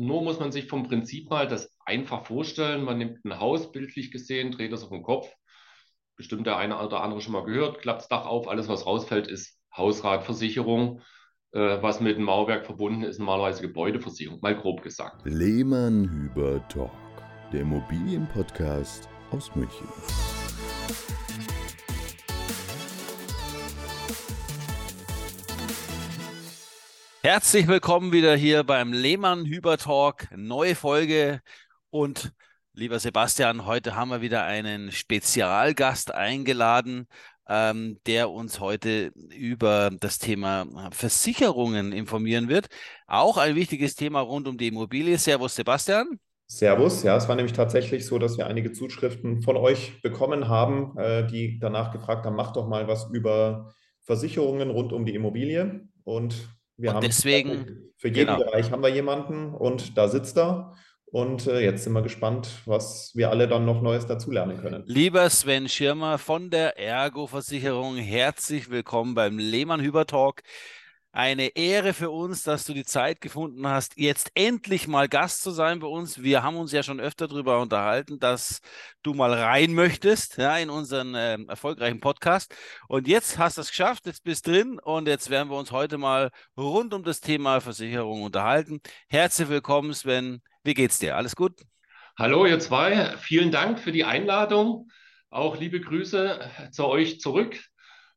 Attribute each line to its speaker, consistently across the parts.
Speaker 1: nur muss man sich vom Prinzip mal das einfach vorstellen. Man nimmt ein Haus, bildlich gesehen, dreht das auf den Kopf. Bestimmt der eine oder andere schon mal gehört, klappt das Dach auf, alles was rausfällt, ist Hausratversicherung. Äh, was mit dem Mauerwerk verbunden ist, normalerweise Gebäudeversicherung, mal grob gesagt.
Speaker 2: Lehmann Hüber Talk, der Immobilienpodcast aus München.
Speaker 3: Herzlich willkommen wieder hier beim Lehmann Hüber Talk. Neue Folge und lieber Sebastian, heute haben wir wieder einen Spezialgast eingeladen, ähm, der uns heute über das Thema Versicherungen informieren wird. Auch ein wichtiges Thema rund um die Immobilie. Servus, Sebastian.
Speaker 4: Servus, ja, es war nämlich tatsächlich so, dass wir einige Zuschriften von euch bekommen haben, äh, die danach gefragt haben, macht doch mal was über Versicherungen rund um die Immobilie. Und wir
Speaker 3: und deswegen,
Speaker 4: für jeden
Speaker 3: genau.
Speaker 4: Bereich haben wir jemanden und da sitzt er. Und äh, jetzt sind wir gespannt, was wir alle dann noch Neues dazulernen können.
Speaker 3: Lieber Sven Schirmer von der Ergo-Versicherung, herzlich willkommen beim Lehmann Hüber Talk. Eine Ehre für uns, dass du die Zeit gefunden hast, jetzt endlich mal Gast zu sein bei uns. Wir haben uns ja schon öfter darüber unterhalten, dass du mal rein möchtest ja, in unseren äh, erfolgreichen Podcast. Und jetzt hast du es geschafft, jetzt bist drin und jetzt werden wir uns heute mal rund um das Thema Versicherung unterhalten. Herzlich willkommen, Sven. Wie geht's dir? Alles gut?
Speaker 1: Hallo, ihr zwei. Vielen Dank für die Einladung. Auch liebe Grüße zu euch zurück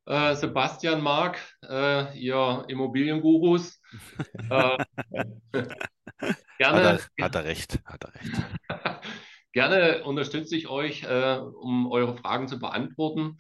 Speaker 1: äh, Sebastian Mark, äh, ihr Immobiliengurus. äh,
Speaker 3: gerne, hat er, hat er, recht, hat er recht.
Speaker 1: gerne unterstütze ich euch, äh, um eure Fragen zu beantworten.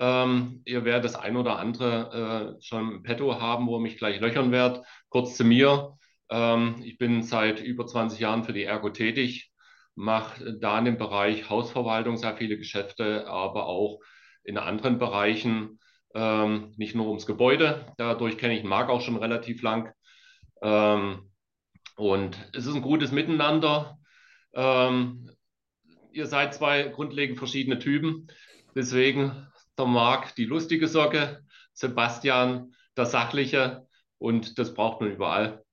Speaker 1: Ähm, ihr werdet das ein oder andere äh, schon im Petto haben, wo ihr mich gleich löchern werdet. Kurz zu mir. Ähm, ich bin seit über 20 Jahren für die Ergo tätig, mache da in dem Bereich Hausverwaltung sehr viele Geschäfte, aber auch in anderen Bereichen ähm, nicht nur ums Gebäude. Dadurch kenne ich Marc auch schon relativ lang. Ähm, und es ist ein gutes Miteinander. Ähm, ihr seid zwei grundlegend verschiedene Typen. Deswegen der Marc die lustige Socke, Sebastian der sachliche und das braucht man überall.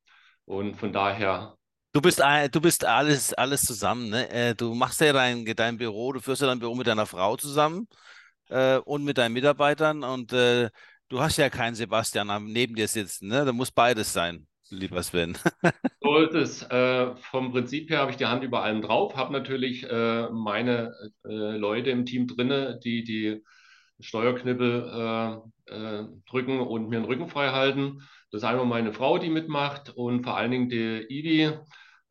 Speaker 1: Und von daher
Speaker 3: Du bist, du bist alles, alles zusammen. Ne? Äh, du machst ja dein, dein Büro, du führst ja dein Büro mit deiner Frau zusammen äh, und mit deinen Mitarbeitern. Und äh, du hast ja keinen Sebastian neben dir sitzen. Ne? Da muss beides sein, lieber Sven.
Speaker 1: so ist es. Äh, vom Prinzip her habe ich die Hand über allem drauf, habe natürlich äh, meine äh, Leute im Team drin, die die Steuerknippel äh, drücken und mir den Rücken frei halten. Das ist einmal meine Frau, die mitmacht und vor allen Dingen die Ivi. Ähm,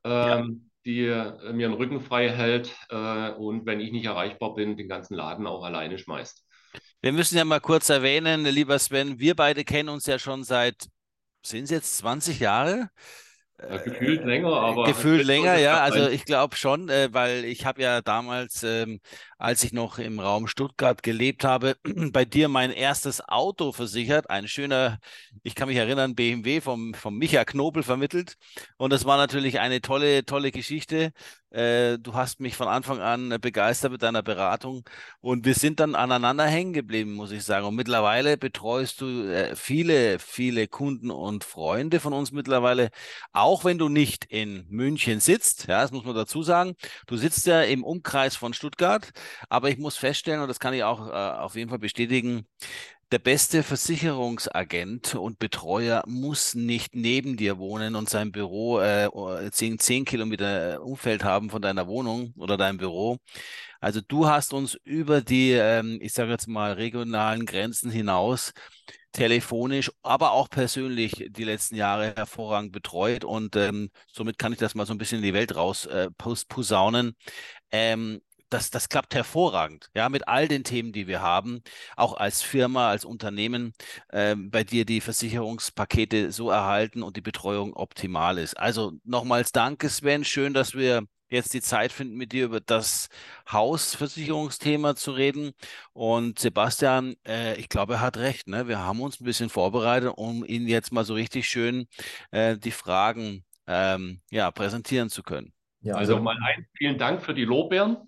Speaker 1: ja die äh, mir den Rücken frei hält äh, und wenn ich nicht erreichbar bin, den ganzen Laden auch alleine schmeißt.
Speaker 3: Wir müssen ja mal kurz erwähnen, lieber Sven, wir beide kennen uns ja schon seit, sind es jetzt 20 Jahre?
Speaker 1: Ja, gefühlt länger, aber.
Speaker 3: Gefühlt länger, ja. Also ich glaube schon, äh, weil ich habe ja damals, ähm, als ich noch im Raum Stuttgart gelebt habe, bei dir mein erstes Auto versichert. Ein schöner, ich kann mich erinnern, BMW vom, vom Micha Knobel vermittelt. Und das war natürlich eine tolle, tolle Geschichte. Äh, du hast mich von Anfang an begeistert mit deiner Beratung und wir sind dann aneinander hängen geblieben, muss ich sagen. Und mittlerweile betreust du äh, viele, viele Kunden und Freunde von uns mittlerweile, auch wenn du nicht in München sitzt. Ja, das muss man dazu sagen. Du sitzt ja im Umkreis von Stuttgart, aber ich muss feststellen, und das kann ich auch äh, auf jeden Fall bestätigen, der beste Versicherungsagent und Betreuer muss nicht neben dir wohnen und sein Büro äh, 10, 10 Kilometer äh, Umfeld haben von deiner Wohnung oder deinem Büro. Also du hast uns über die, ähm, ich sage jetzt mal, regionalen Grenzen hinaus telefonisch, aber auch persönlich die letzten Jahre hervorragend betreut und ähm, somit kann ich das mal so ein bisschen in die Welt raus äh, posaunen. Ähm, das, das klappt hervorragend, ja, mit all den Themen, die wir haben, auch als Firma, als Unternehmen, äh, bei dir die Versicherungspakete so erhalten und die Betreuung optimal ist. Also nochmals danke, Sven. Schön, dass wir jetzt die Zeit finden, mit dir über das Hausversicherungsthema zu reden. Und Sebastian, äh, ich glaube, er hat recht. Ne? Wir haben uns ein bisschen vorbereitet, um Ihnen jetzt mal so richtig schön äh, die Fragen ähm, ja, präsentieren zu können.
Speaker 1: Ja, also, also mal ein, vielen Dank für die Lobbeeren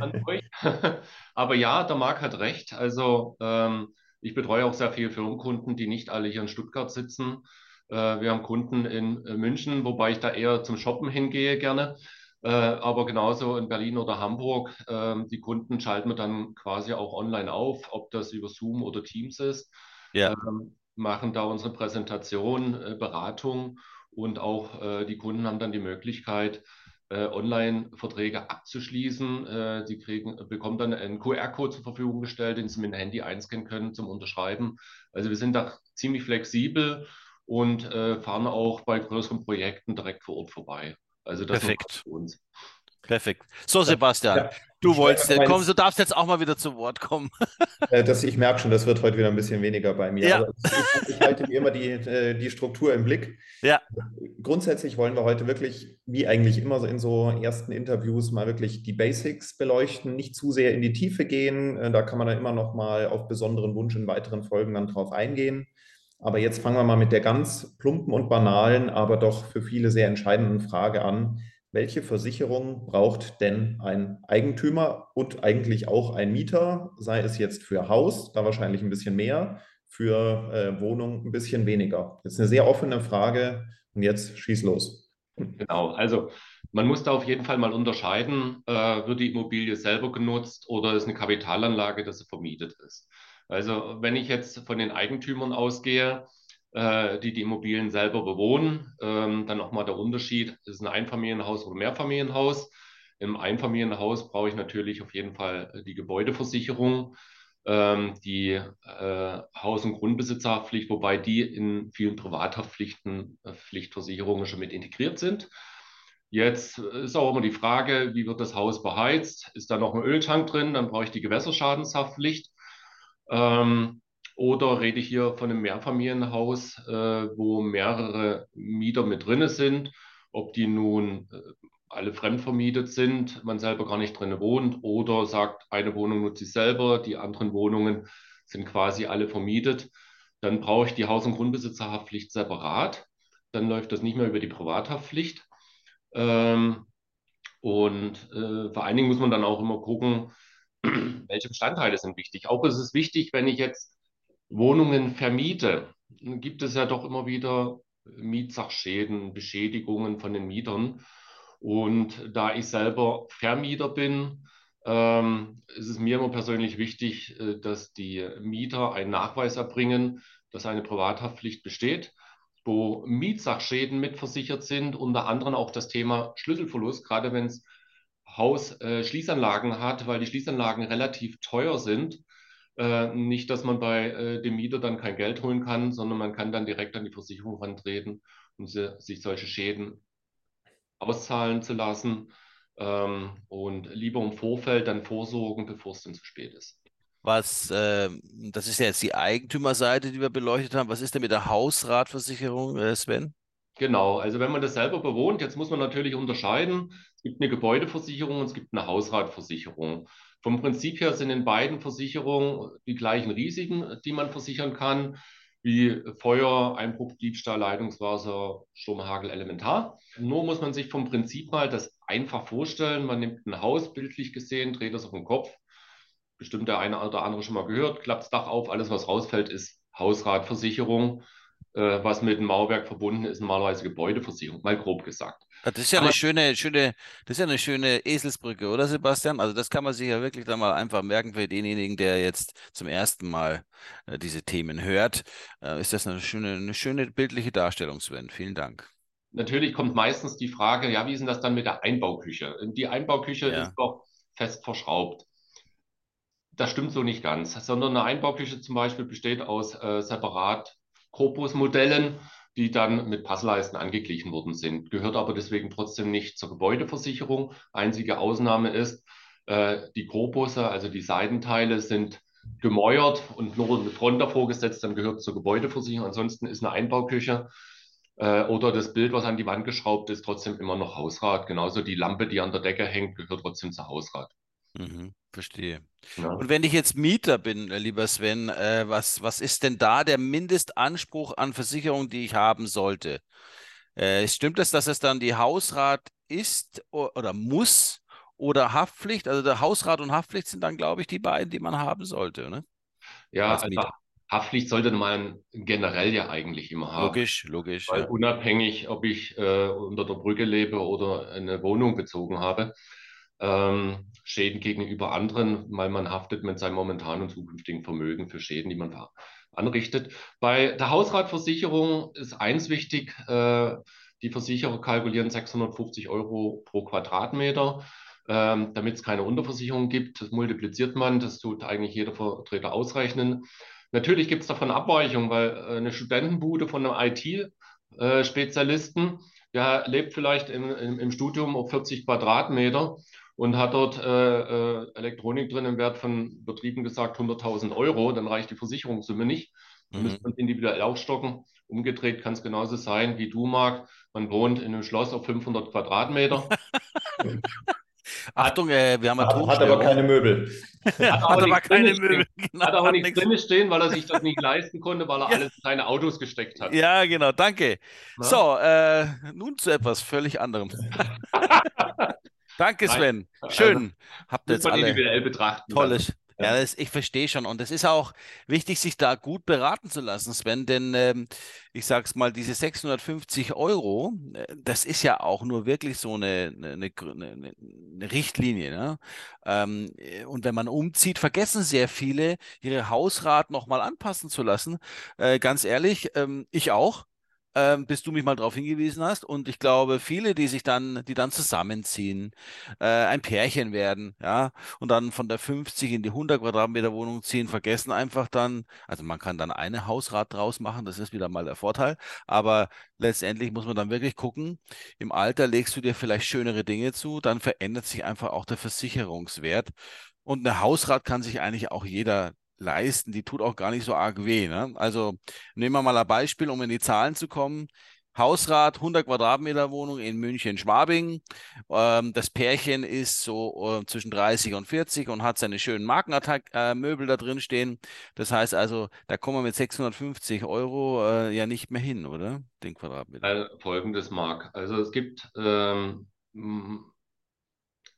Speaker 1: an euch. Aber ja, der Marc hat recht. Also ähm, ich betreue auch sehr viele Firmenkunden, die nicht alle hier in Stuttgart sitzen. Äh, wir haben Kunden in äh, München, wobei ich da eher zum Shoppen hingehe gerne. Äh, aber genauso in Berlin oder Hamburg, ähm, die Kunden schalten wir dann quasi auch online auf, ob das über Zoom oder Teams ist. Ja. Ähm, machen da unsere Präsentation, Beratung und auch die Kunden haben dann die Möglichkeit, Online-Verträge abzuschließen. sie kriegen, bekommen dann einen QR-Code zur Verfügung gestellt, den sie mit dem Handy einscannen können zum Unterschreiben. Also wir sind da ziemlich flexibel und äh, fahren auch bei größeren Projekten direkt vor Ort vorbei.
Speaker 3: Also das Perfekt. für uns. Perfekt. So, Sebastian, ja, du wolltest, äh, komm, du darfst jetzt auch mal wieder zu Wort kommen.
Speaker 4: Äh, das, ich merke schon, das wird heute wieder ein bisschen weniger bei mir. Ja. Ich, ich halte mir immer die, äh, die Struktur im Blick. Ja. Grundsätzlich wollen wir heute wirklich, wie eigentlich immer in so ersten Interviews, mal wirklich die Basics beleuchten, nicht zu sehr in die Tiefe gehen. Da kann man dann immer noch mal auf besonderen Wunsch in weiteren Folgen dann drauf eingehen. Aber jetzt fangen wir mal mit der ganz plumpen und banalen, aber doch für viele sehr entscheidenden Frage an. Welche Versicherung braucht denn ein Eigentümer und eigentlich auch ein Mieter, sei es jetzt für Haus, da wahrscheinlich ein bisschen mehr, für äh, Wohnung ein bisschen weniger? Ist eine sehr offene Frage und jetzt schieß los.
Speaker 1: Genau, also man muss da auf jeden Fall mal unterscheiden, äh, wird die Immobilie selber genutzt oder ist eine Kapitalanlage, dass sie vermietet ist. Also wenn ich jetzt von den Eigentümern ausgehe, die die Immobilien selber bewohnen, ähm, dann nochmal der Unterschied, ist ein Einfamilienhaus oder Mehrfamilienhaus. Im Einfamilienhaus brauche ich natürlich auf jeden Fall die Gebäudeversicherung, ähm, die äh, Haus- und Grundbesitzerhaftpflicht, wobei die in vielen Privathaftpflichten, äh, Pflichtversicherungen schon mit integriert sind. Jetzt ist auch immer die Frage, wie wird das Haus beheizt? Ist da noch ein Öltank drin? Dann brauche ich die Gewässerschadenshaftpflicht. Ähm, oder rede ich hier von einem Mehrfamilienhaus, äh, wo mehrere Mieter mit drin sind, ob die nun äh, alle fremdvermietet sind, man selber gar nicht drin wohnt oder sagt, eine Wohnung nutze ich selber, die anderen Wohnungen sind quasi alle vermietet, dann brauche ich die Haus- und Grundbesitzerhaftpflicht separat. Dann läuft das nicht mehr über die Privathaftpflicht. Ähm, und äh, vor allen Dingen muss man dann auch immer gucken, welche Bestandteile sind wichtig. Auch ist es wichtig, wenn ich jetzt Wohnungen vermiete, gibt es ja doch immer wieder Mietsachschäden, Beschädigungen von den Mietern. Und da ich selber Vermieter bin, ähm, ist es mir immer persönlich wichtig, äh, dass die Mieter einen Nachweis erbringen, dass eine Privathaftpflicht besteht, wo Mietsachschäden mitversichert sind, unter anderem auch das Thema Schlüsselverlust, gerade wenn es Haus äh, Schließanlagen hat, weil die Schließanlagen relativ teuer sind. Äh, nicht, dass man bei äh, dem Mieter dann kein Geld holen kann, sondern man kann dann direkt an die Versicherung rantreten, um sie, sich solche Schäden auszahlen zu lassen ähm, und lieber im Vorfeld dann vorsorgen, bevor es dann zu spät ist.
Speaker 3: Was, äh, das ist ja jetzt die Eigentümerseite, die wir beleuchtet haben. Was ist denn mit der Hausratversicherung, äh, Sven?
Speaker 1: Genau, also wenn man das selber bewohnt, jetzt muss man natürlich unterscheiden. Es gibt eine Gebäudeversicherung und es gibt eine Hausratversicherung. Vom Prinzip her sind in beiden Versicherungen die gleichen Risiken, die man versichern kann, wie Feuer, Einbruch, Diebstahl, Leitungswasser, Sturm, Hagel, Elementar. Nur muss man sich vom Prinzip mal das einfach vorstellen. Man nimmt ein Haus, bildlich gesehen, dreht das auf den Kopf. Bestimmt der eine oder andere schon mal gehört, klappt das Dach auf, alles was rausfällt, ist Hausratversicherung äh, was mit dem Mauerwerk verbunden ist, normalerweise Gebäudeversicherung, mal grob gesagt.
Speaker 3: Das ist ja Aber, eine schöne, schöne, das ist ja eine schöne Eselsbrücke, oder Sebastian? Also das kann man sich ja wirklich dann mal einfach merken für denjenigen, der jetzt zum ersten Mal äh, diese Themen hört. Äh, ist das eine schöne, eine schöne bildliche Darstellung, Sven. Vielen Dank.
Speaker 1: Natürlich kommt meistens die Frage, ja, wie ist denn das dann mit der Einbauküche? Die Einbauküche ja. ist doch fest verschraubt. Das stimmt so nicht ganz, sondern eine Einbauküche zum Beispiel besteht aus äh, separat Corpus-Modellen, die dann mit Passleisten angeglichen worden sind. Gehört aber deswegen trotzdem nicht zur Gebäudeversicherung. Einzige Ausnahme ist, äh, die Corpusse, also die Seitenteile, sind gemäuert und nur eine Front davor gesetzt, dann gehört zur Gebäudeversicherung. Ansonsten ist eine Einbauküche äh, oder das Bild, was an die Wand geschraubt ist, trotzdem immer noch Hausrat. Genauso die Lampe, die an der Decke hängt, gehört trotzdem zur Hausrat.
Speaker 3: Mhm, verstehe. Ja. Und wenn ich jetzt Mieter bin, lieber Sven, äh, was, was ist denn da der Mindestanspruch an Versicherung, die ich haben sollte? Äh, stimmt es, dass es dann die Hausrat ist oder muss oder Haftpflicht? Also der Hausrat und Haftpflicht sind dann, glaube ich, die beiden, die man haben sollte, ne?
Speaker 1: Ja, also Haftpflicht sollte man generell ja eigentlich immer haben.
Speaker 3: Logisch, logisch.
Speaker 1: Weil ja. unabhängig, ob ich äh, unter der Brücke lebe oder eine Wohnung bezogen habe, ähm, Schäden gegenüber anderen, weil man haftet mit seinem momentanen und zukünftigen Vermögen für Schäden, die man anrichtet. Bei der Hausratversicherung ist eins wichtig, äh, die Versicherer kalkulieren 650 Euro pro Quadratmeter. Ähm, damit es keine Unterversicherung gibt. Das multipliziert man, das tut eigentlich jeder Vertreter ausrechnen. Natürlich gibt es davon Abweichungen, weil äh, eine Studentenbude von einem IT-Spezialisten, äh, der lebt vielleicht im, im, im, Studium auf 40 Quadratmeter und hat dort äh, äh, Elektronik drin im Wert von Betrieben gesagt 100.000 Euro, dann reicht die Versicherungssumme nicht. Dann mhm. müsste man individuell aufstocken. Umgedreht kann es genauso sein wie du, Marc. Man wohnt in einem Schloss auf 500 Quadratmeter.
Speaker 3: Achtung, äh, wir haben
Speaker 4: hat, hat aber keine Möbel.
Speaker 1: Hat, hat aber keine Möbel. Genau, hat auch nichts drin stehen, weil er sich das nicht leisten konnte, weil er ja. alles in seine Autos gesteckt hat.
Speaker 3: Ja, genau, danke. Na? So, äh, nun zu etwas völlig anderem. Danke, Sven. Schön. Also, Habt ihr jetzt alle
Speaker 1: individuell betrachten.
Speaker 3: Tolles, ja, das, ich verstehe schon. Und es ist auch wichtig, sich da gut beraten zu lassen, Sven, denn ähm, ich sage es mal, diese 650 Euro, äh, das ist ja auch nur wirklich so eine, eine, eine, eine Richtlinie. Ne? Ähm, äh, und wenn man umzieht, vergessen sehr viele, ihre Hausrat nochmal anpassen zu lassen. Äh, ganz ehrlich, ähm, ich auch ähm, bis du mich mal darauf hingewiesen hast. Und ich glaube, viele, die sich dann, die dann zusammenziehen, äh, ein Pärchen werden, ja, und dann von der 50 in die 100 Quadratmeter Wohnung ziehen, vergessen einfach dann, also man kann dann eine Hausrat draus machen, das ist wieder mal der Vorteil, aber letztendlich muss man dann wirklich gucken, im Alter legst du dir vielleicht schönere Dinge zu, dann verändert sich einfach auch der Versicherungswert. Und eine Hausrat kann sich eigentlich auch jeder leisten, die tut auch gar nicht so arg weh. Ne? Also nehmen wir mal ein Beispiel, um in die Zahlen zu kommen. Hausrat, 100 Quadratmeter Wohnung in München-Schwabing. Ähm, das Pärchen ist so äh, zwischen 30 und 40 und hat seine schönen Markenattack-Möbel äh, da drin stehen. Das heißt also, da kommen wir mit 650 Euro äh, ja nicht mehr hin, oder? Den Quadratmeter.
Speaker 1: Also, Folgendes, Marc. Also es gibt ähm,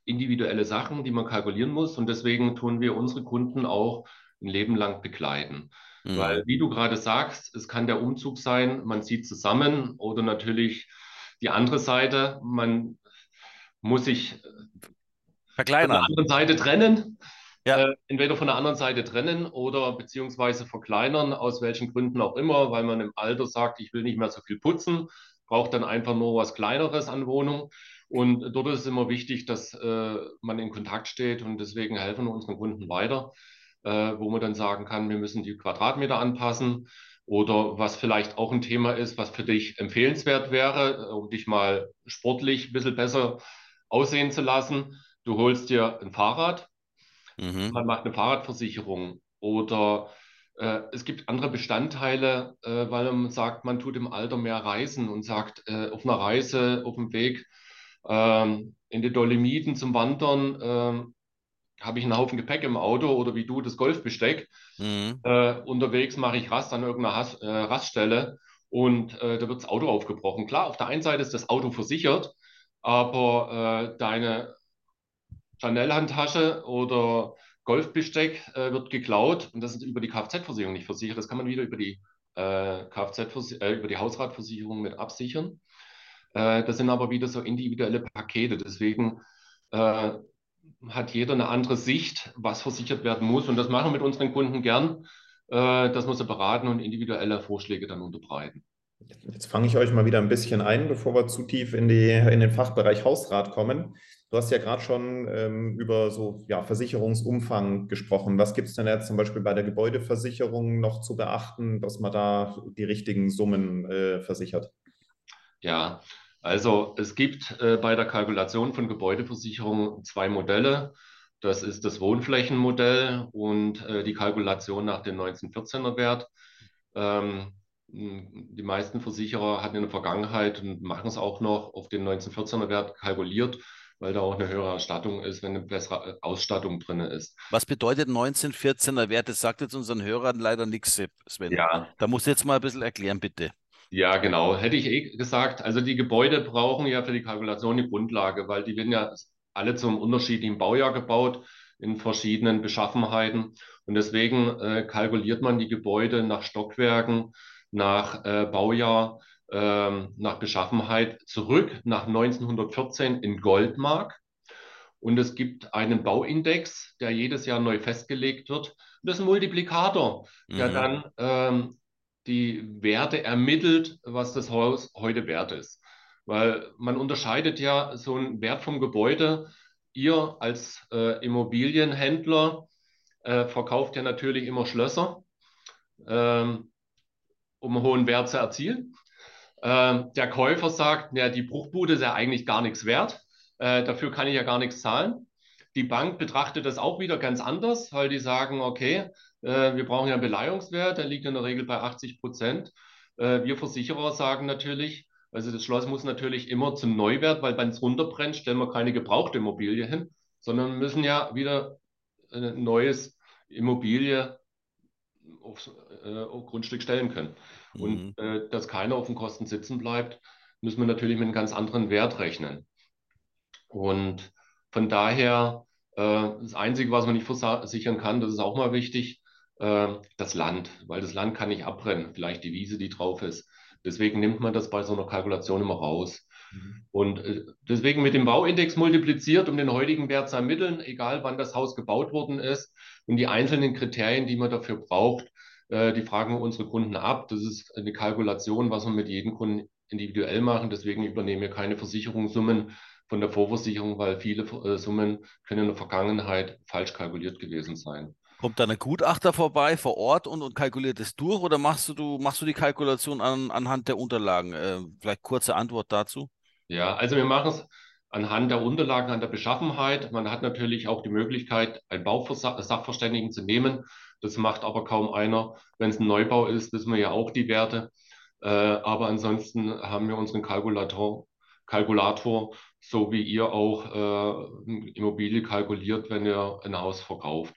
Speaker 1: individuelle Sachen, die man kalkulieren muss und deswegen tun wir unsere Kunden auch ein Leben lang begleiten. Mhm. Weil, wie du gerade sagst, es kann der Umzug sein, man zieht zusammen oder natürlich die andere Seite, man muss sich
Speaker 3: Verkleinern. von
Speaker 1: der anderen Seite trennen. Ja. Äh, entweder von der anderen Seite trennen oder beziehungsweise verkleinern, aus welchen Gründen auch immer, weil man im Alter sagt, ich will nicht mehr so viel putzen, braucht dann einfach nur was Kleineres an Wohnung. Und dort ist es immer wichtig, dass äh, man in Kontakt steht und deswegen helfen wir unseren Kunden weiter äh, wo man dann sagen kann, wir müssen die Quadratmeter anpassen. Oder was vielleicht auch ein Thema ist, was für dich empfehlenswert wäre, äh, um dich mal sportlich ein bisschen besser aussehen zu lassen. Du holst dir ein Fahrrad, mhm. man macht eine Fahrradversicherung oder äh, es gibt andere Bestandteile, äh, weil man sagt, man tut im Alter mehr reisen und sagt, äh, auf einer Reise, auf dem Weg ähm, in die Dolomiten zum Wandern, ähm, habe ich einen Haufen Gepäck im Auto oder wie du das Golfbesteck. Mhm. Äh, unterwegs mache ich Rast an irgendeiner Has äh, Raststelle und äh, da wird das Auto aufgebrochen. Klar, auf der einen Seite ist das Auto versichert, aber äh, deine Chanel-Handtasche oder Golfbesteck äh, wird geklaut und das ist über die Kfz-Versicherung nicht versichert. Das kann man wieder über die, äh, Kfz über die Hausratversicherung mit absichern. das sind aber wieder so individuelle Pakete. Deswegen hat jeder eine andere Sicht, was versichert werden muss. Und das machen wir mit unseren Kunden gern, äh, dass wir sie beraten und individuelle Vorschläge dann unterbreiten.
Speaker 4: Jetzt fange ich euch mal wieder ein bisschen ein, bevor wir zu tief in, die, in den Fachbereich Hausrat kommen. Du hast ja gerade schon ähm, über so ja, Versicherungsumfang gesprochen. Was gibt es denn jetzt zum Beispiel bei der Gebäudeversicherung noch zu beachten, dass man da die richtigen Summen äh, versichert?
Speaker 1: Ja, also es gibt äh, bei der Kalkulation von Gebäudeversicherung zwei Modelle. Das ist das Wohnflächenmodell und äh, die Kalkulation nach dem 1914er Wert. Ähm, die meisten Versicherer hatten in der Vergangenheit und machen es auch noch auf den 1914er Wert kalkuliert, weil da auch eine höhere Erstattung ist, wenn eine bessere Ausstattung drin ist.
Speaker 3: Was bedeutet 1914er Wert? Das sagt jetzt unseren Hörern leider nichts, Sven. Ja. Da musst du jetzt mal ein bisschen erklären, bitte.
Speaker 1: Ja, genau. Hätte ich eh gesagt. Also die Gebäude brauchen ja für die Kalkulation die Grundlage, weil die werden ja alle zum unterschiedlichen Baujahr gebaut. in verschiedenen Beschaffenheiten. Und deswegen äh, kalkuliert man die Gebäude nach Stockwerken, nach äh, Baujahr, äh, nach Beschaffenheit zurück nach 1914 in Goldmark. Und es gibt einen Bauindex, der jedes Jahr neu festgelegt wird. Und das ist ein Multiplikator, der mhm. dann ähm, die Werte ermittelt, was das Haus heute wert ist. Weil man unterscheidet ja so einen Wert vom Gebäude. Ihr als äh, Immobilienhändler äh, verkauft ja natürlich immer Schlösser, ähm, um einen hohen Wert zu erzielen. Ähm, der Käufer sagt, ja, die Bruchbude ist ja eigentlich gar nichts wert. Äh, dafür kann ich ja gar nichts zahlen. Die Bank betrachtet das auch wieder ganz anders, weil die sagen, okay, wir brauchen ja einen Beleihungswert, der liegt in der Regel bei 80 Prozent. Äh, wir Versicherer sagen natürlich, also das Schloss muss natürlich immer zum Neuwert, weil wenn es runterbrennt, stellen wir keine gebrauchte Immobilie hin, sondern müssen ja wieder ein neues Immobilie aufs äh, auf Grundstück stellen können. Mhm. Und äh, dass keiner auf den Kosten sitzen bleibt, müssen wir natürlich mit einem ganz anderen Wert rechnen. Und von daher, äh, das Einzige, was man nicht versichern kann, das ist auch mal wichtig, äh, das Land, weil das Land kann nicht abbrennen, vielleicht die Wiese, die drauf ist. Deswegen nimmt man das bei so einer Kalkulation immer raus. Mhm. Und äh, deswegen mit dem Bauindex multipliziert, um den heutigen Wert zu ermitteln, egal wann das Haus gebaut worden ist. Und die einzelnen Kriterien, die man dafür braucht, äh, die fragen wir unsere Kunden ab. Das ist eine Kalkulation, was wir mit jedem Kunden individuell machen. Deswegen übernehmen wir keine Versicherungssummen von der Vorversicherung, weil viele äh, Summen können in der Vergangenheit falsch kalkuliert gewesen sein.
Speaker 3: Kommt da ein Gutachter vorbei vor Ort und, und kalkuliert es durch oder machst du, machst du die Kalkulation an, anhand der Unterlagen? Äh, vielleicht kurze Antwort dazu.
Speaker 1: Ja, also wir machen es anhand der Unterlagen, an der Beschaffenheit. Man hat natürlich auch die Möglichkeit, einen Bausachverständigen zu nehmen. Das macht aber kaum einer. Wenn es ein Neubau ist, wissen wir ja auch die Werte. Äh, aber ansonsten haben wir unseren Kalkulator, Kalkulator so wie ihr auch äh, Immobilie kalkuliert, wenn ihr ein Haus verkauft.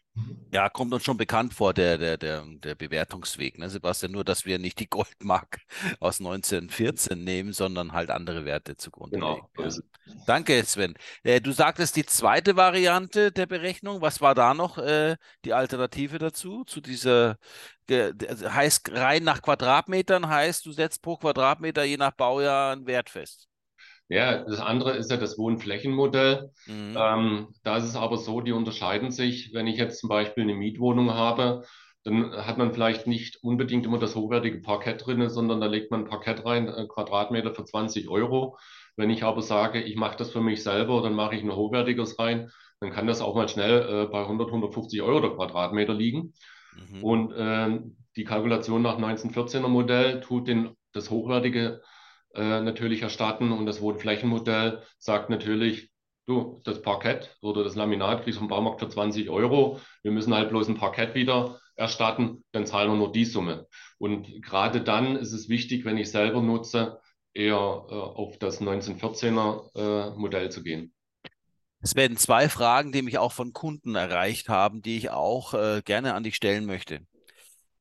Speaker 3: Ja, kommt uns schon bekannt vor, der, der, der, der Bewertungsweg, ne, Sebastian? Nur, dass wir nicht die Goldmark aus 1914 nehmen, sondern halt andere Werte zugrunde genau. legen. Ja. Danke, Sven. Äh, du sagtest die zweite Variante der Berechnung. Was war da noch äh, die Alternative dazu? Zu dieser, also heißt rein nach Quadratmetern, heißt, du setzt pro Quadratmeter je nach Baujahr einen Wert fest.
Speaker 1: Ja, das andere ist ja das Wohnflächenmodell. Mhm. Ähm, da ist es aber so, die unterscheiden sich. Wenn ich jetzt zum Beispiel eine Mietwohnung habe, dann hat man vielleicht nicht unbedingt immer das hochwertige Parkett drin, sondern da legt man ein Parkett rein, ein Quadratmeter für 20 Euro. Wenn ich aber sage, ich mache das für mich selber, dann mache ich ein hochwertiges rein, dann kann das auch mal schnell äh, bei 100, 150 Euro der Quadratmeter liegen. Mhm. Und äh, die Kalkulation nach 1914er Modell tut den, das hochwertige äh, natürlich erstatten. Und das Wohnflächenmodell sagt natürlich, du, das Parkett oder das Laminat kriegst du vom Baumarkt für 20 Euro. Wir müssen halt bloß ein Parkett wieder erstatten, dann zahlen wir nur die Summe. Und gerade dann ist es wichtig, wenn ich selber nutze, eher äh, auf das 1914er äh, Modell zu gehen.
Speaker 3: Es werden zwei Fragen, die mich auch von Kunden erreicht haben, die ich auch äh, gerne an dich stellen möchte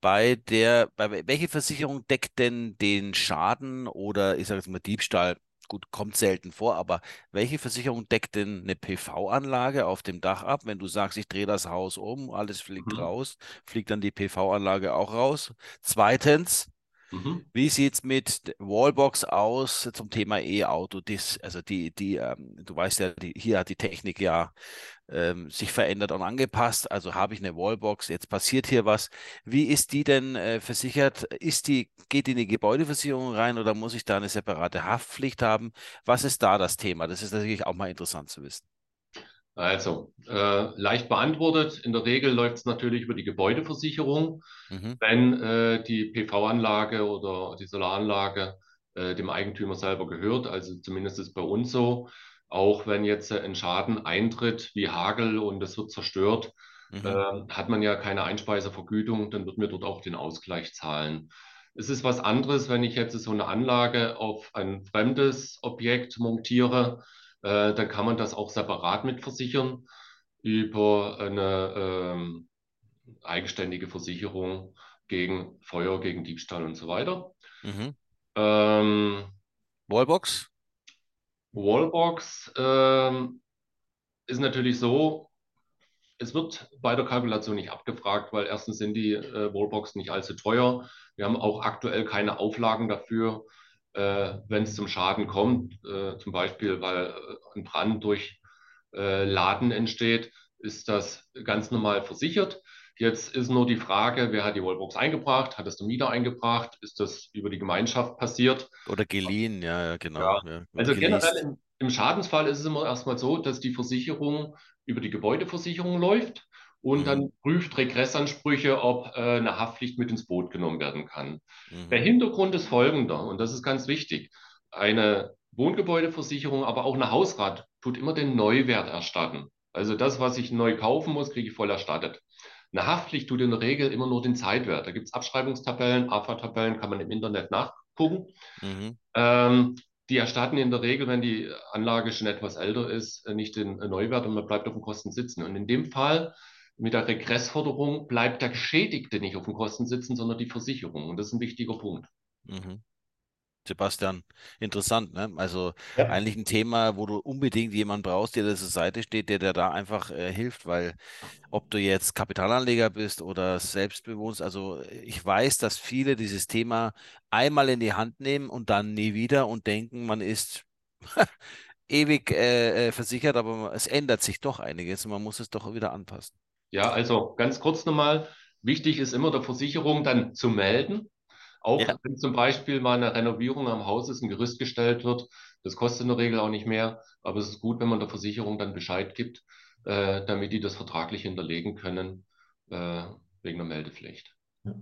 Speaker 3: bei der, bei welche Versicherung deckt denn den Schaden oder ich sage jetzt mal Diebstahl? Gut, kommt selten vor, aber welche Versicherung deckt denn eine PV-Anlage auf dem Dach ab? Wenn du sagst, ich drehe das Haus um, alles fliegt mhm. raus, fliegt dann die PV-Anlage auch raus? Zweitens, Mhm. Wie sieht es mit Wallbox aus zum Thema E-Auto? Also die, die, ähm, du weißt ja, die, hier hat die Technik ja ähm, sich verändert und angepasst. Also habe ich eine Wallbox, jetzt passiert hier was. Wie ist die denn äh, versichert? Ist die, geht die in die Gebäudeversicherung rein oder muss ich da eine separate Haftpflicht haben? Was ist da das Thema? Das ist natürlich auch mal interessant zu wissen.
Speaker 1: Also, äh, leicht beantwortet. In der Regel läuft es natürlich über die Gebäudeversicherung. Mhm. Wenn äh, die PV-Anlage oder die Solaranlage äh, dem Eigentümer selber gehört, also zumindest ist bei uns so, auch wenn jetzt ein Schaden eintritt wie Hagel und es wird zerstört, mhm. Äh, hat man ja keine Einspeisevergütung, dann wird mir dort auch den Ausgleich zahlen. Es ist was anderes, wenn ich jetzt so eine Anlage auf ein fremdes Objekt montiere äh, dann kann man das auch separat mitversichern über eine ähm, eigenständige Versicherung gegen Feuer, gegen Diebstahl und so weiter. Mhm.
Speaker 3: Ähm, Wallbox?
Speaker 1: Wallbox ähm, ist natürlich so, es wird bei der Kalkulation nicht abgefragt, weil erstens sind die äh, Wallboxen nicht allzu teuer. Wir haben auch aktuell keine Auflagen dafür, äh, wenn es zum Schaden kommt, äh, zum Beispiel weil äh, ein Brand durch äh, Laden entsteht, ist das ganz normal versichert. Jetzt ist nur die Frage, wer hat die Wallbox eingebracht? Hat es der Mieter eingebracht? Ist das über die Gemeinschaft passiert?
Speaker 3: Oder geliehen, ja, ja genau.
Speaker 1: Ja.
Speaker 3: Ja,
Speaker 1: also generell im, im, Schadensfall ist es immer erstmal so, dass die Versicherung über die Gebäudeversicherung läuft und mhm. dann prüft Regressansprüche, ob äh, eine Haftpflicht mit ins Boot genommen werden kann. Mhm. Der Hintergrund ist folgender, und das ist ganz wichtig. Eine Wohngebäudeversicherung, aber auch eine Hausrat tut immer den Neuwert erstatten. Also das, was ich neu kaufen muss, kriege ich voll erstattet. Eine Haftpflicht tut in der Regel immer nur den Zeitwert. Da gibt es Abschreibungstabellen, AFA-Tabellen, kann man im Internet nachgucken. Mhm. Ähm, die erstatten in der Regel, wenn die Anlage schon etwas älter ist, nicht den Neuwert und man bleibt auf den Kosten sitzen. Und in dem Fall mit der Regressforderung bleibt der Geschädigte nicht auf den Kosten sitzen, sondern die Versicherung. Und das ist ein wichtiger Punkt. Mhm.
Speaker 3: Sebastian, interessant, ne? Also ja. eigentlich ein Thema, wo du unbedingt jemanden brauchst, der dir zur Seite steht, der dir da einfach äh, hilft, weil ob du jetzt Kapitalanleger bist oder selbstbewusst, also ich weiß, dass viele dieses Thema einmal in die Hand nehmen und dann nie wieder und denken, man ist ewig äh, äh, versichert, aber es ändert sich doch einiges und man muss es doch wieder anpassen.
Speaker 1: Ja, also ganz kurz nochmal, wichtig ist immer der Versicherung dann zu melden, auch ja. wenn zum Beispiel mal eine Renovierung am Haus ist, ein Gerüst gestellt wird, das kostet in der Regel auch nicht mehr, aber es ist gut, wenn man der Versicherung dann Bescheid gibt, äh, damit die das vertraglich hinterlegen können, äh, wegen der Meldepflicht. Ja.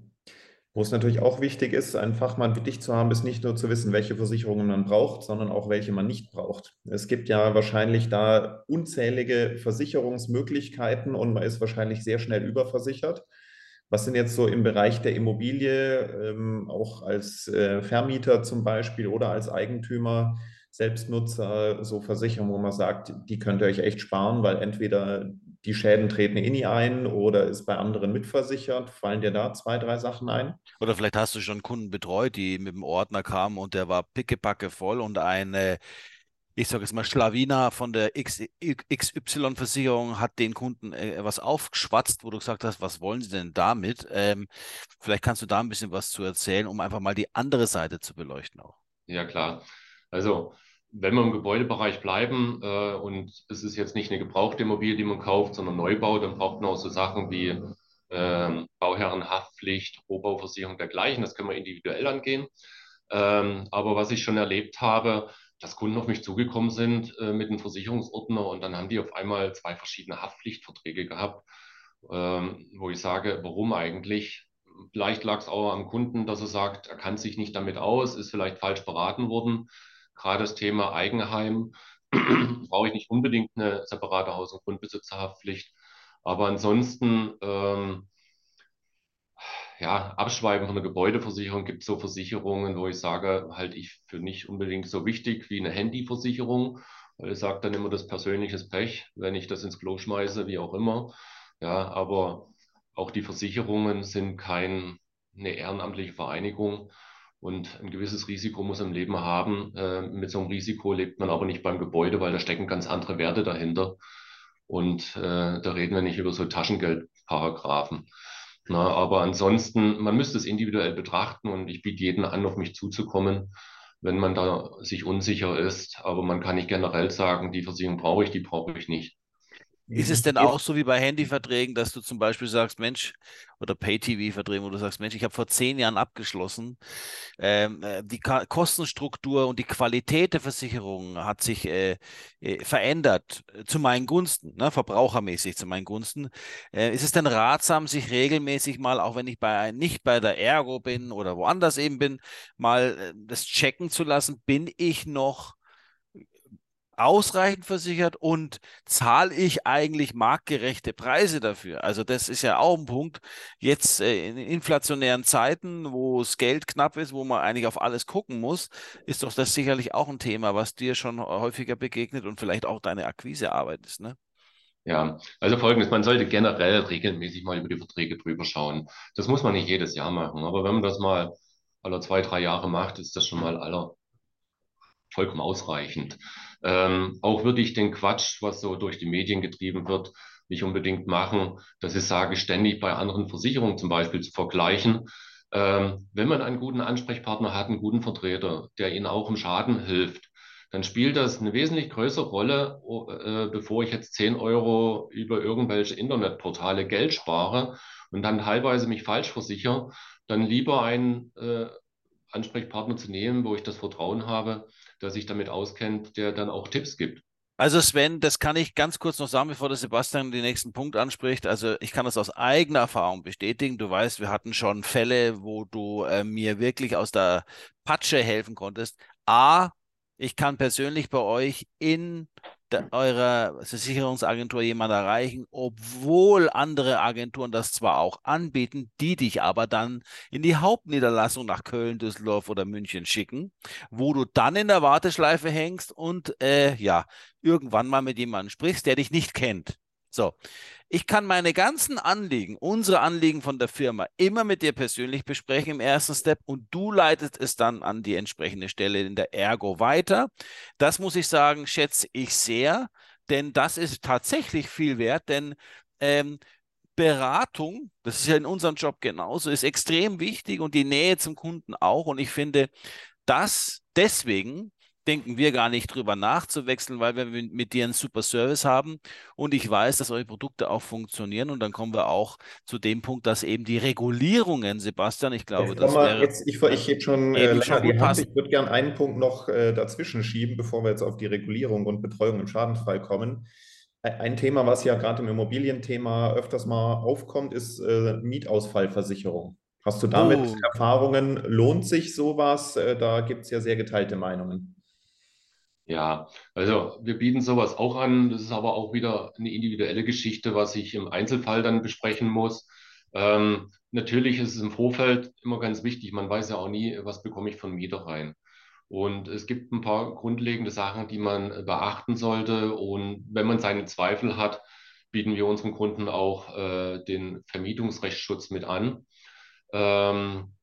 Speaker 4: Wo es natürlich auch wichtig ist, einen Fachmann wie dich zu haben, ist nicht nur zu wissen, welche Versicherungen man braucht, sondern auch welche man nicht braucht. Es gibt ja wahrscheinlich da unzählige Versicherungsmöglichkeiten und man ist wahrscheinlich sehr schnell überversichert. Was sind jetzt so im Bereich der Immobilie, ähm, auch als äh, Vermieter zum Beispiel oder als Eigentümer, Selbstnutzer, so Versicherungen, wo man sagt, die könnt ihr euch echt sparen, weil entweder die Schäden treten eh nie ein oder ist bei anderen mitversichert? Fallen dir da zwei, drei Sachen ein?
Speaker 3: Oder vielleicht hast du schon Kunden betreut, die mit dem Ordner kamen und der war pickepacke voll und eine ich sage jetzt mal, Schlawiner von der XY-Versicherung hat den Kunden äh, was aufgeschwatzt, wo du gesagt hast, was wollen sie denn damit? Ähm, vielleicht kannst du da ein bisschen was zu erzählen, um einfach mal die andere Seite zu beleuchten auch.
Speaker 1: Ja, klar. Also, wenn wir im Gebäudebereich bleiben äh, und es ist jetzt nicht eine gebrauchte Immobilie, die man kauft, sondern Neubau, dann braucht man auch so Sachen wie äh, Bauherrenhaftpflicht, Rohbauversicherung dergleichen. Das können wir individuell angehen. Ähm, aber was ich schon erlebt habe, dass Kunden auf mich zugekommen sind äh, mit einem Versicherungsordner und dann haben die auf einmal zwei verschiedene Haftpflichtverträge gehabt, ähm, wo ich sage, warum eigentlich? Vielleicht lag es auch am Kunden, dass er sagt, er kann sich nicht damit aus, ist vielleicht falsch beraten worden. Gerade das Thema Eigenheim brauche ich nicht unbedingt eine separate Haus- und Grundbesitzerhaftpflicht. Aber ansonsten ähm, ja, Abschweiben von der Gebäudeversicherung gibt es so Versicherungen, wo ich sage, halte ich für nicht unbedingt so wichtig wie eine Handyversicherung, weil ich sage dann immer das persönliches Pech, wenn ich das ins Klo schmeiße, wie auch immer. Ja, aber auch die Versicherungen sind keine ehrenamtliche Vereinigung und ein gewisses Risiko muss im Leben haben. Äh, mit so einem Risiko lebt man aber nicht beim Gebäude, weil da stecken ganz andere Werte dahinter. Und äh, da reden wir nicht über so Taschengeldparagraphen. Na, aber ansonsten, man müsste es individuell betrachten und ich biete jedem an, auf mich zuzukommen, wenn man da sich unsicher ist. Aber man kann nicht generell sagen, die Versicherung brauche ich, die brauche ich nicht.
Speaker 3: Ist es denn auch so wie bei Handyverträgen, dass du zum Beispiel sagst, Mensch, oder Pay-TV-Verträgen, wo du sagst, Mensch, ich habe vor zehn Jahren abgeschlossen, ähm, äh, die Ka Kostenstruktur und die Qualität der Versicherung hat sich äh, äh, verändert äh, zu meinen Gunsten, ne, verbrauchermäßig zu meinen Gunsten. Äh, ist es denn ratsam, sich regelmäßig mal, auch wenn ich bei nicht bei der Ergo bin oder woanders eben bin, mal das checken zu lassen, bin ich noch ausreichend versichert und zahle ich eigentlich marktgerechte Preise dafür? Also das ist ja auch ein Punkt. Jetzt äh, in inflationären Zeiten, wo das Geld knapp ist, wo man eigentlich auf alles gucken muss, ist doch das sicherlich auch ein Thema, was dir schon häufiger begegnet und vielleicht auch deine Akquisearbeit ist, ne?
Speaker 1: Ja, also folgendes, man sollte generell regelmäßig mal über die Verträge drüber schauen. Das muss man nicht jedes Jahr machen, aber wenn man das mal alle zwei, drei Jahre macht, ist das schon mal aller vollkommen ausreichend. Ähm, auch würde ich den Quatsch, was so durch die Medien getrieben wird, nicht unbedingt machen, dass ich sage, ständig bei anderen Versicherungen zum Beispiel zu vergleichen. Ähm, wenn man einen guten Ansprechpartner hat, einen guten Vertreter, der Ihnen auch im Schaden hilft, dann spielt das eine wesentlich größere Rolle, äh, bevor ich jetzt 10 Euro über irgendwelche Internetportale Geld spare und dann teilweise mich falsch versichere, dann lieber einen äh, Ansprechpartner zu nehmen, wo ich das Vertrauen habe, der sich damit auskennt, der dann auch Tipps gibt.
Speaker 3: Also Sven, das kann ich ganz kurz noch sagen, bevor der Sebastian den nächsten Punkt anspricht. Also ich kann das aus eigener Erfahrung bestätigen. Du weißt, wir hatten schon Fälle, wo du äh, mir wirklich aus der Patsche helfen konntest. A, ich kann persönlich bei euch in eurer Versicherungsagentur jemanden erreichen, obwohl andere Agenturen das zwar auch anbieten, die dich aber dann in die Hauptniederlassung nach Köln, Düsseldorf oder München schicken, wo du dann in der Warteschleife hängst und äh, ja, irgendwann mal mit jemandem sprichst, der dich nicht kennt. So, ich kann meine ganzen Anliegen, unsere Anliegen von der Firma, immer mit dir persönlich besprechen im ersten Step und du leitest es dann an die entsprechende Stelle in der Ergo weiter. Das muss ich sagen, schätze ich sehr, denn das ist tatsächlich viel wert, denn ähm, Beratung, das ist ja in unserem Job genauso, ist extrem wichtig und die Nähe zum Kunden auch. Und ich finde, das deswegen denken wir gar nicht drüber nachzuwechseln, weil wir mit dir einen super Service haben und ich weiß, dass eure Produkte auch funktionieren und dann kommen wir auch zu dem Punkt, dass eben die Regulierungen, Sebastian, ich glaube,
Speaker 4: jetzt das wäre jetzt, ich, ich schon, äh, schon die Hand. Ich würde gerne einen Punkt noch äh, dazwischen schieben, bevor wir jetzt auf die Regulierung und Betreuung im Schadensfall kommen. Ein Thema, was ja gerade im Immobilienthema öfters mal aufkommt, ist äh, Mietausfallversicherung. Hast du damit oh. Erfahrungen? Lohnt sich sowas? Äh, da gibt es ja sehr geteilte Meinungen.
Speaker 1: Ja, also wir bieten sowas auch an. Das ist aber auch wieder eine individuelle Geschichte, was ich im Einzelfall dann besprechen muss. Ähm, natürlich ist es im Vorfeld immer ganz wichtig. Man weiß ja auch nie, was bekomme ich von Mieter rein. Und es gibt ein paar grundlegende Sachen, die man beachten sollte. Und wenn man seine Zweifel hat, bieten wir unseren Kunden auch äh, den Vermietungsrechtsschutz mit an. Ähm,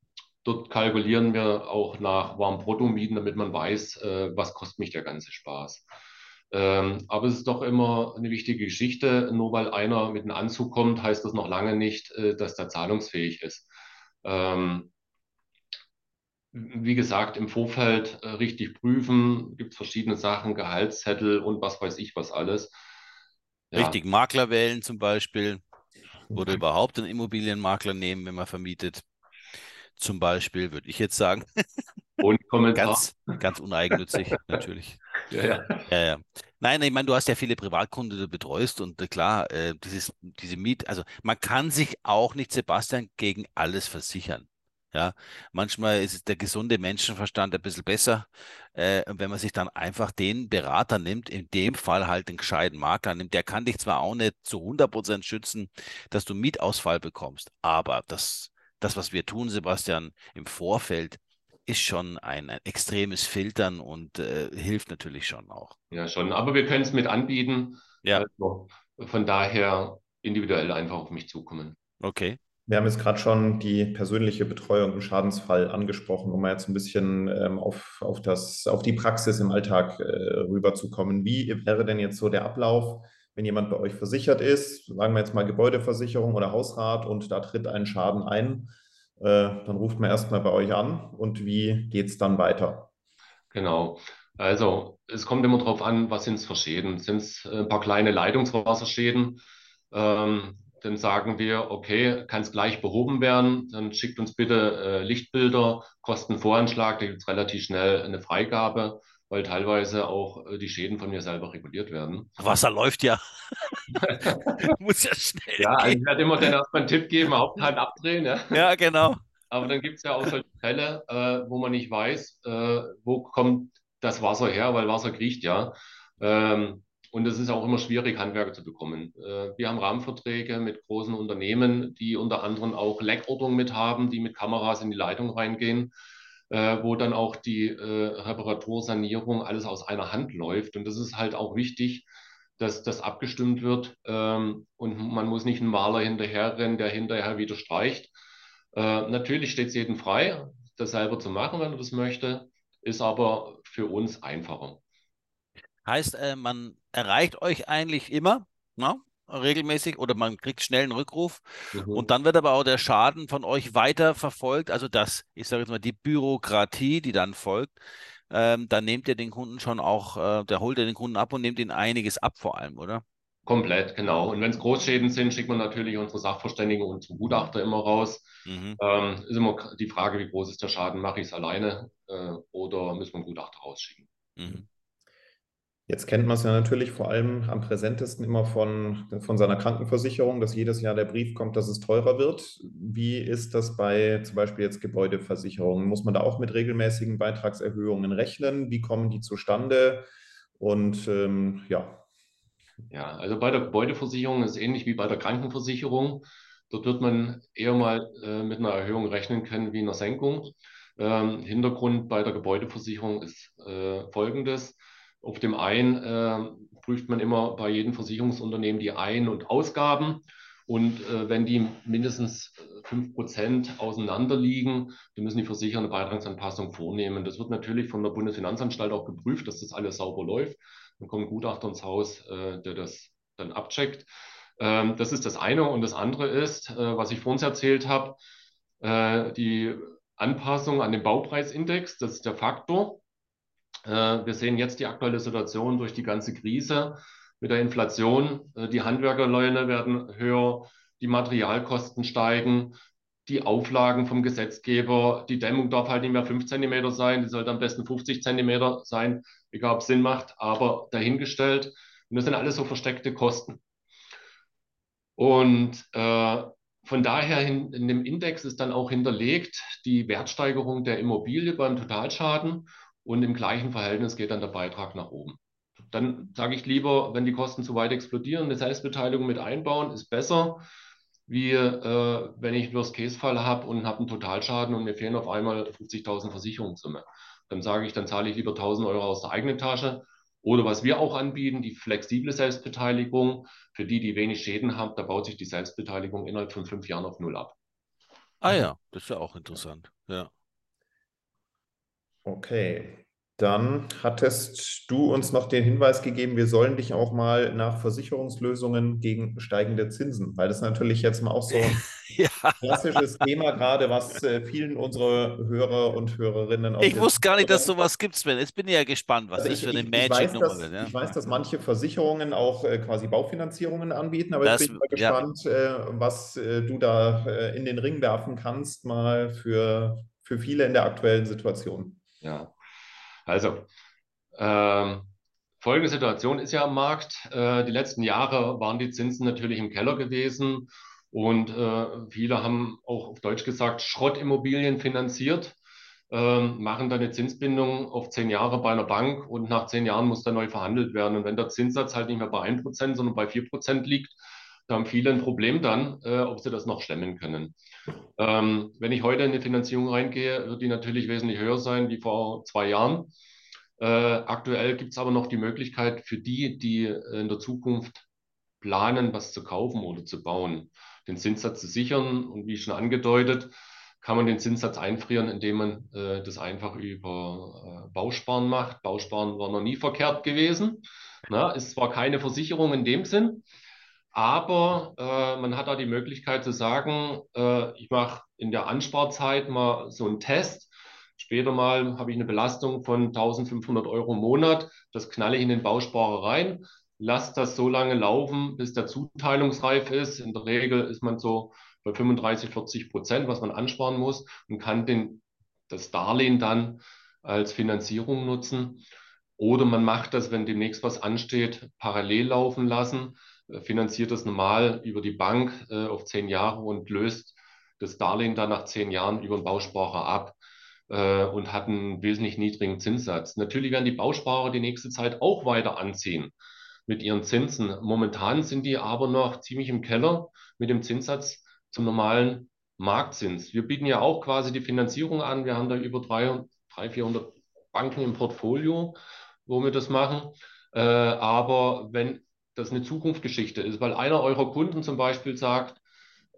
Speaker 1: Dort kalkulieren wir auch nach Warmbruttomieten, damit man weiß, äh, was kostet mich der ganze Spaß. Ähm, aber es ist doch immer eine wichtige Geschichte. Nur weil einer mit einem Anzug kommt, heißt das noch lange nicht, äh, dass der zahlungsfähig ist. Ähm, wie gesagt, im Vorfeld äh, richtig prüfen, gibt es verschiedene Sachen, Gehaltszettel und was weiß ich was alles.
Speaker 3: Ja. Richtig Makler wählen zum Beispiel oder überhaupt einen Immobilienmakler nehmen, wenn man vermietet zum Beispiel, würde ich jetzt sagen.
Speaker 1: Und
Speaker 3: Kommentar. ganz, ganz uneigennützig, natürlich. Ja, ja. ja, ja. Nein, ich meine, du hast ja viele Privatkunden, die du betreust und äh, klar, äh, dieses, diese Miet, also man kann sich auch nicht, Sebastian, gegen alles versichern. Ja, manchmal ist der gesunde Menschenverstand ein bisschen besser, äh, wenn man sich dann einfach den Berater nimmt, in dem Fall halt den gescheiten Makler nimmt. Der kann dich zwar auch nicht zu 100% schützen, dass du Mietausfall bekommst, aber das das, was wir tun, Sebastian, im Vorfeld, ist schon ein, ein extremes Filtern und äh, hilft natürlich schon auch.
Speaker 1: Ja, schon. Aber wir können es mit anbieten. Ja. Also von daher individuell einfach auf mich zukommen.
Speaker 3: Okay.
Speaker 4: Wir haben jetzt gerade schon die persönliche Betreuung im Schadensfall angesprochen, um mal jetzt ein bisschen ähm, auf, auf, das, auf die Praxis im Alltag äh, rüberzukommen. Wie wäre denn jetzt so der Ablauf? Wenn jemand bei euch versichert ist, sagen wir jetzt mal Gebäudeversicherung oder Hausrat und da tritt ein Schaden ein, äh, dann ruft man erstmal bei euch an und wie geht es dann weiter?
Speaker 1: Genau. Also es kommt immer darauf an, was sind es für Schäden. Sind es ein paar kleine Leitungswasserschäden? Ähm, dann sagen wir, okay, kann es gleich behoben werden, dann schickt uns bitte äh, Lichtbilder, Kostenvoranschlag, da gibt es relativ schnell eine Freigabe weil teilweise auch äh, die Schäden von mir selber reguliert werden.
Speaker 3: Wasser läuft ja. Muss ja schnell.
Speaker 1: Ja, also ich werde immer dann erstmal einen Tipp geben, Haupthand abdrehen. Ja,
Speaker 3: ja genau.
Speaker 1: Aber dann gibt es ja auch solche Fälle, äh, wo man nicht weiß, äh, wo kommt das Wasser her, weil Wasser kriecht ja. Ähm, und es ist auch immer schwierig, Handwerker zu bekommen. Äh, wir haben Rahmenverträge mit großen Unternehmen, die unter anderem auch Leckortung mit haben, die mit Kameras in die Leitung reingehen äh, wo dann auch die äh, Reparatur, Sanierung alles aus einer Hand läuft. Und das ist halt auch wichtig, dass das abgestimmt wird ähm, und man muss nicht einen Maler hinterherrennen, der hinterher wieder streicht. Äh, natürlich steht es jedem frei, das selber zu machen, wenn er das möchte, ist aber für uns einfacher.
Speaker 3: Heißt, äh, man erreicht euch eigentlich immer, na? Regelmäßig oder man kriegt schnell einen Rückruf. Mhm. Und dann wird aber auch der Schaden von euch weiter verfolgt. Also das, ich sage jetzt mal, die Bürokratie, die dann folgt, ähm, dann nehmt ihr den Kunden schon auch, äh, der holt ihr den Kunden ab und nehmt ihn einiges ab vor allem, oder?
Speaker 1: Komplett, genau. Und wenn es Großschäden sind, schickt man natürlich unsere Sachverständigen und zum Gutachter immer raus. Mhm. Ähm, ist immer die Frage, wie groß ist der Schaden? Mache ich es alleine äh, oder müssen wir einen Gutachter rausschicken? Mhm.
Speaker 4: Jetzt kennt man es ja natürlich vor allem am präsentesten immer von, von seiner Krankenversicherung, dass jedes Jahr der Brief kommt, dass es teurer wird. Wie ist das bei zum Beispiel jetzt Gebäudeversicherungen? Muss man da auch mit regelmäßigen Beitragserhöhungen rechnen? Wie kommen die zustande? Und ähm, ja,
Speaker 1: ja, also bei der Gebäudeversicherung ist es ähnlich wie bei der Krankenversicherung. Dort wird man eher mal äh, mit einer Erhöhung rechnen können wie einer Senkung. Ähm, Hintergrund bei der Gebäudeversicherung ist äh, folgendes. Auf dem einen äh, prüft man immer bei jedem Versicherungsunternehmen die Ein- und Ausgaben. Und äh, wenn die mindestens 5% äh, auseinander liegen, dann müssen die Versicherer eine Beitragsanpassung vornehmen. Das wird natürlich von der Bundesfinanzanstalt auch geprüft, dass das alles sauber läuft. Dann kommt ein Gutachter ins Haus, äh, der das dann abcheckt. Ähm, das ist das eine. Und das andere ist, äh, was ich vorhin erzählt habe, äh, die Anpassung an den Baupreisindex, das ist der Faktor. Wir sehen jetzt die aktuelle Situation durch die ganze Krise mit der Inflation. die Handwerkerlöhne werden höher, die Materialkosten steigen, die Auflagen vom Gesetzgeber, die Dämmung darf halt nicht mehr 5 cm sein, die sollte am besten 50 cm sein, egal ob es Sinn macht, aber dahingestellt. Und das sind alles so versteckte Kosten. Und äh, von daher in, in dem Index ist dann auch hinterlegt die Wertsteigerung der Immobilie beim Totalschaden und im gleichen Verhältnis geht dann der Beitrag nach oben. Dann sage ich lieber, wenn die Kosten zu weit explodieren, eine Selbstbeteiligung mit einbauen, ist besser, wie äh, wenn ich einen Worst-Case-Fall habe und habe einen Totalschaden und mir fehlen auf einmal 50.000 Versicherungssumme. Dann sage ich, dann zahle ich lieber 1.000 Euro aus der eigenen Tasche. Oder was wir auch anbieten, die flexible Selbstbeteiligung. Für die, die wenig Schäden haben, da baut sich die Selbstbeteiligung innerhalb von fünf Jahren auf Null ab.
Speaker 3: Ah ja, das ist ja auch interessant. Ja.
Speaker 4: Okay. Dann hattest du uns noch den Hinweis gegeben, wir sollen dich auch mal nach Versicherungslösungen gegen steigende Zinsen, weil das natürlich jetzt mal auch so ein ja. klassisches Thema gerade, was äh, vielen unserer Hörer und Hörerinnen
Speaker 3: auch. Ich wusste gar nicht, dass sowas gibt, Sven. Jetzt bin ich ja gespannt, was also das ich, für eine Magic-Nummer
Speaker 4: wird. Ja? Ich weiß, dass manche Versicherungen auch äh, quasi Baufinanzierungen anbieten, aber das, ich bin mal gespannt, ja. äh, was du da in den Ring werfen kannst, mal für, für viele in der aktuellen Situation.
Speaker 1: Ja, also, ähm, folgende Situation ist ja am Markt. Äh, die letzten Jahre waren die Zinsen natürlich im Keller gewesen und äh, viele haben auch auf Deutsch gesagt Schrottimmobilien finanziert, äh, machen dann eine Zinsbindung auf zehn Jahre bei einer Bank und nach zehn Jahren muss dann neu verhandelt werden. Und wenn der Zinssatz halt nicht mehr bei 1%, sondern bei 4% liegt, da haben viele ein Problem dann, äh, ob sie das noch stemmen können. Ähm, wenn ich heute in eine Finanzierung reingehe, wird die natürlich wesentlich höher sein wie vor zwei Jahren. Äh, aktuell gibt es aber noch die Möglichkeit für die, die in der Zukunft planen, was zu kaufen oder zu bauen, den Zinssatz zu sichern. Und wie schon angedeutet, kann man den Zinssatz einfrieren, indem man äh, das einfach über äh, Bausparen macht. Bausparen war noch nie verkehrt gewesen. Na, ist zwar keine Versicherung in dem Sinn, aber äh, man hat da die Möglichkeit zu sagen, äh, ich mache in der Ansparzeit mal so einen Test. Später mal habe ich eine Belastung von 1500 Euro im Monat. Das knalle ich in den Bausparer rein, lasse das so lange laufen, bis der zuteilungsreif ist. In der Regel ist man so bei 35, 40 Prozent, was man ansparen muss und kann den, das Darlehen dann als Finanzierung nutzen. Oder man macht das, wenn demnächst was ansteht, parallel laufen lassen finanziert das normal über die Bank äh, auf zehn Jahre und löst das Darlehen dann nach zehn Jahren über den Bausparer ab äh, und hat einen wesentlich niedrigen Zinssatz. Natürlich werden die Bausparer die nächste Zeit auch weiter anziehen mit ihren Zinsen. Momentan sind die aber noch ziemlich im Keller mit dem Zinssatz zum normalen Marktzins. Wir bieten ja auch quasi die Finanzierung an. Wir haben da über 300, 400 Banken im Portfolio, wo wir das machen. Äh, aber wenn das eine Zukunftsgeschichte ist, weil einer eurer Kunden zum Beispiel sagt,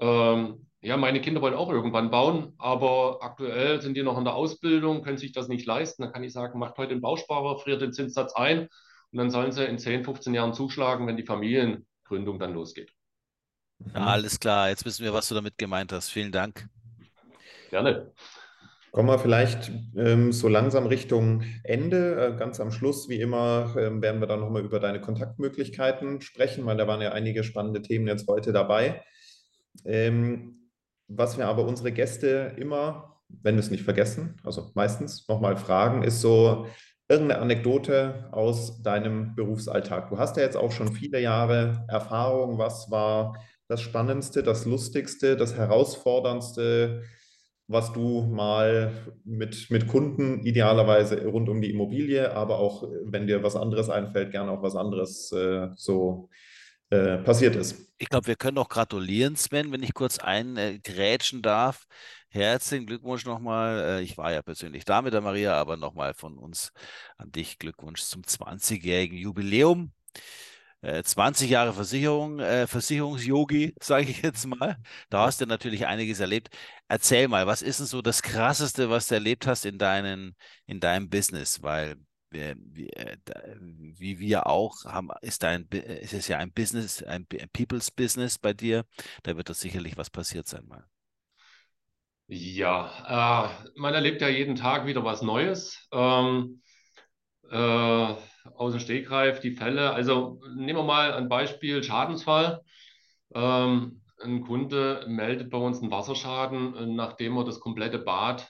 Speaker 1: ähm, ja, meine Kinder wollen auch irgendwann bauen, aber aktuell sind die noch in der Ausbildung, können sich das nicht leisten. Dann kann ich sagen, macht heute den Bausparer, friert den Zinssatz ein und dann sollen sie in 10, 15 Jahren zuschlagen, wenn die Familien Gründung dann losgeht.
Speaker 3: Ja, alles klar, jetzt wissen wir, was du damit gemeint hast. Vielen Dank.
Speaker 1: Gerne.
Speaker 4: Kommen wir vielleicht ähm, so langsam Richtung Ende. Äh, ganz am Schluss, wie immer, ähm, werden wir dann nochmal über deine Kontaktmöglichkeiten sprechen, weil da waren ja einige spannende Themen jetzt heute dabei. Ähm, was wir aber unsere Gäste immer, wenn wir es nicht vergessen, also meistens nochmal fragen, ist so irgendeine Anekdote aus deinem Berufsalltag. Du hast ja jetzt auch schon viele Jahre Erfahrung. Was war das Spannendste, das Lustigste, das Herausforderndste? Was du mal mit, mit Kunden idealerweise rund um die Immobilie, aber auch, wenn dir was anderes einfällt, gerne auch was anderes äh, so äh, passiert ist.
Speaker 3: Ich glaube, wir können auch gratulieren, Sven, wenn ich kurz eingrätschen darf. Herzlichen Glückwunsch nochmal. Äh, ich war ja persönlich da mit der Maria, aber nochmal von uns an dich Glückwunsch zum 20-jährigen Jubiläum. 20 äh, Jahre Versicherung, äh, Versicherungsyogi, sage ich jetzt mal. Da hast du natürlich einiges erlebt. Erzähl mal, was ist denn so das Krasseste, was du erlebt hast in, deinen, in deinem Business? Weil wie, äh, wie wir auch haben, ist dein, ist es ja ein Business, ein People's Business bei dir. Da wird das sicherlich was passiert sein mal.
Speaker 1: Ja, äh, man erlebt ja jeden Tag wieder was Neues. Ähm, äh, aus dem Stegreif die Fälle. Also nehmen wir mal ein Beispiel Schadensfall. Ähm, ein Kunde meldet bei uns einen Wasserschaden, nachdem er das komplette Bad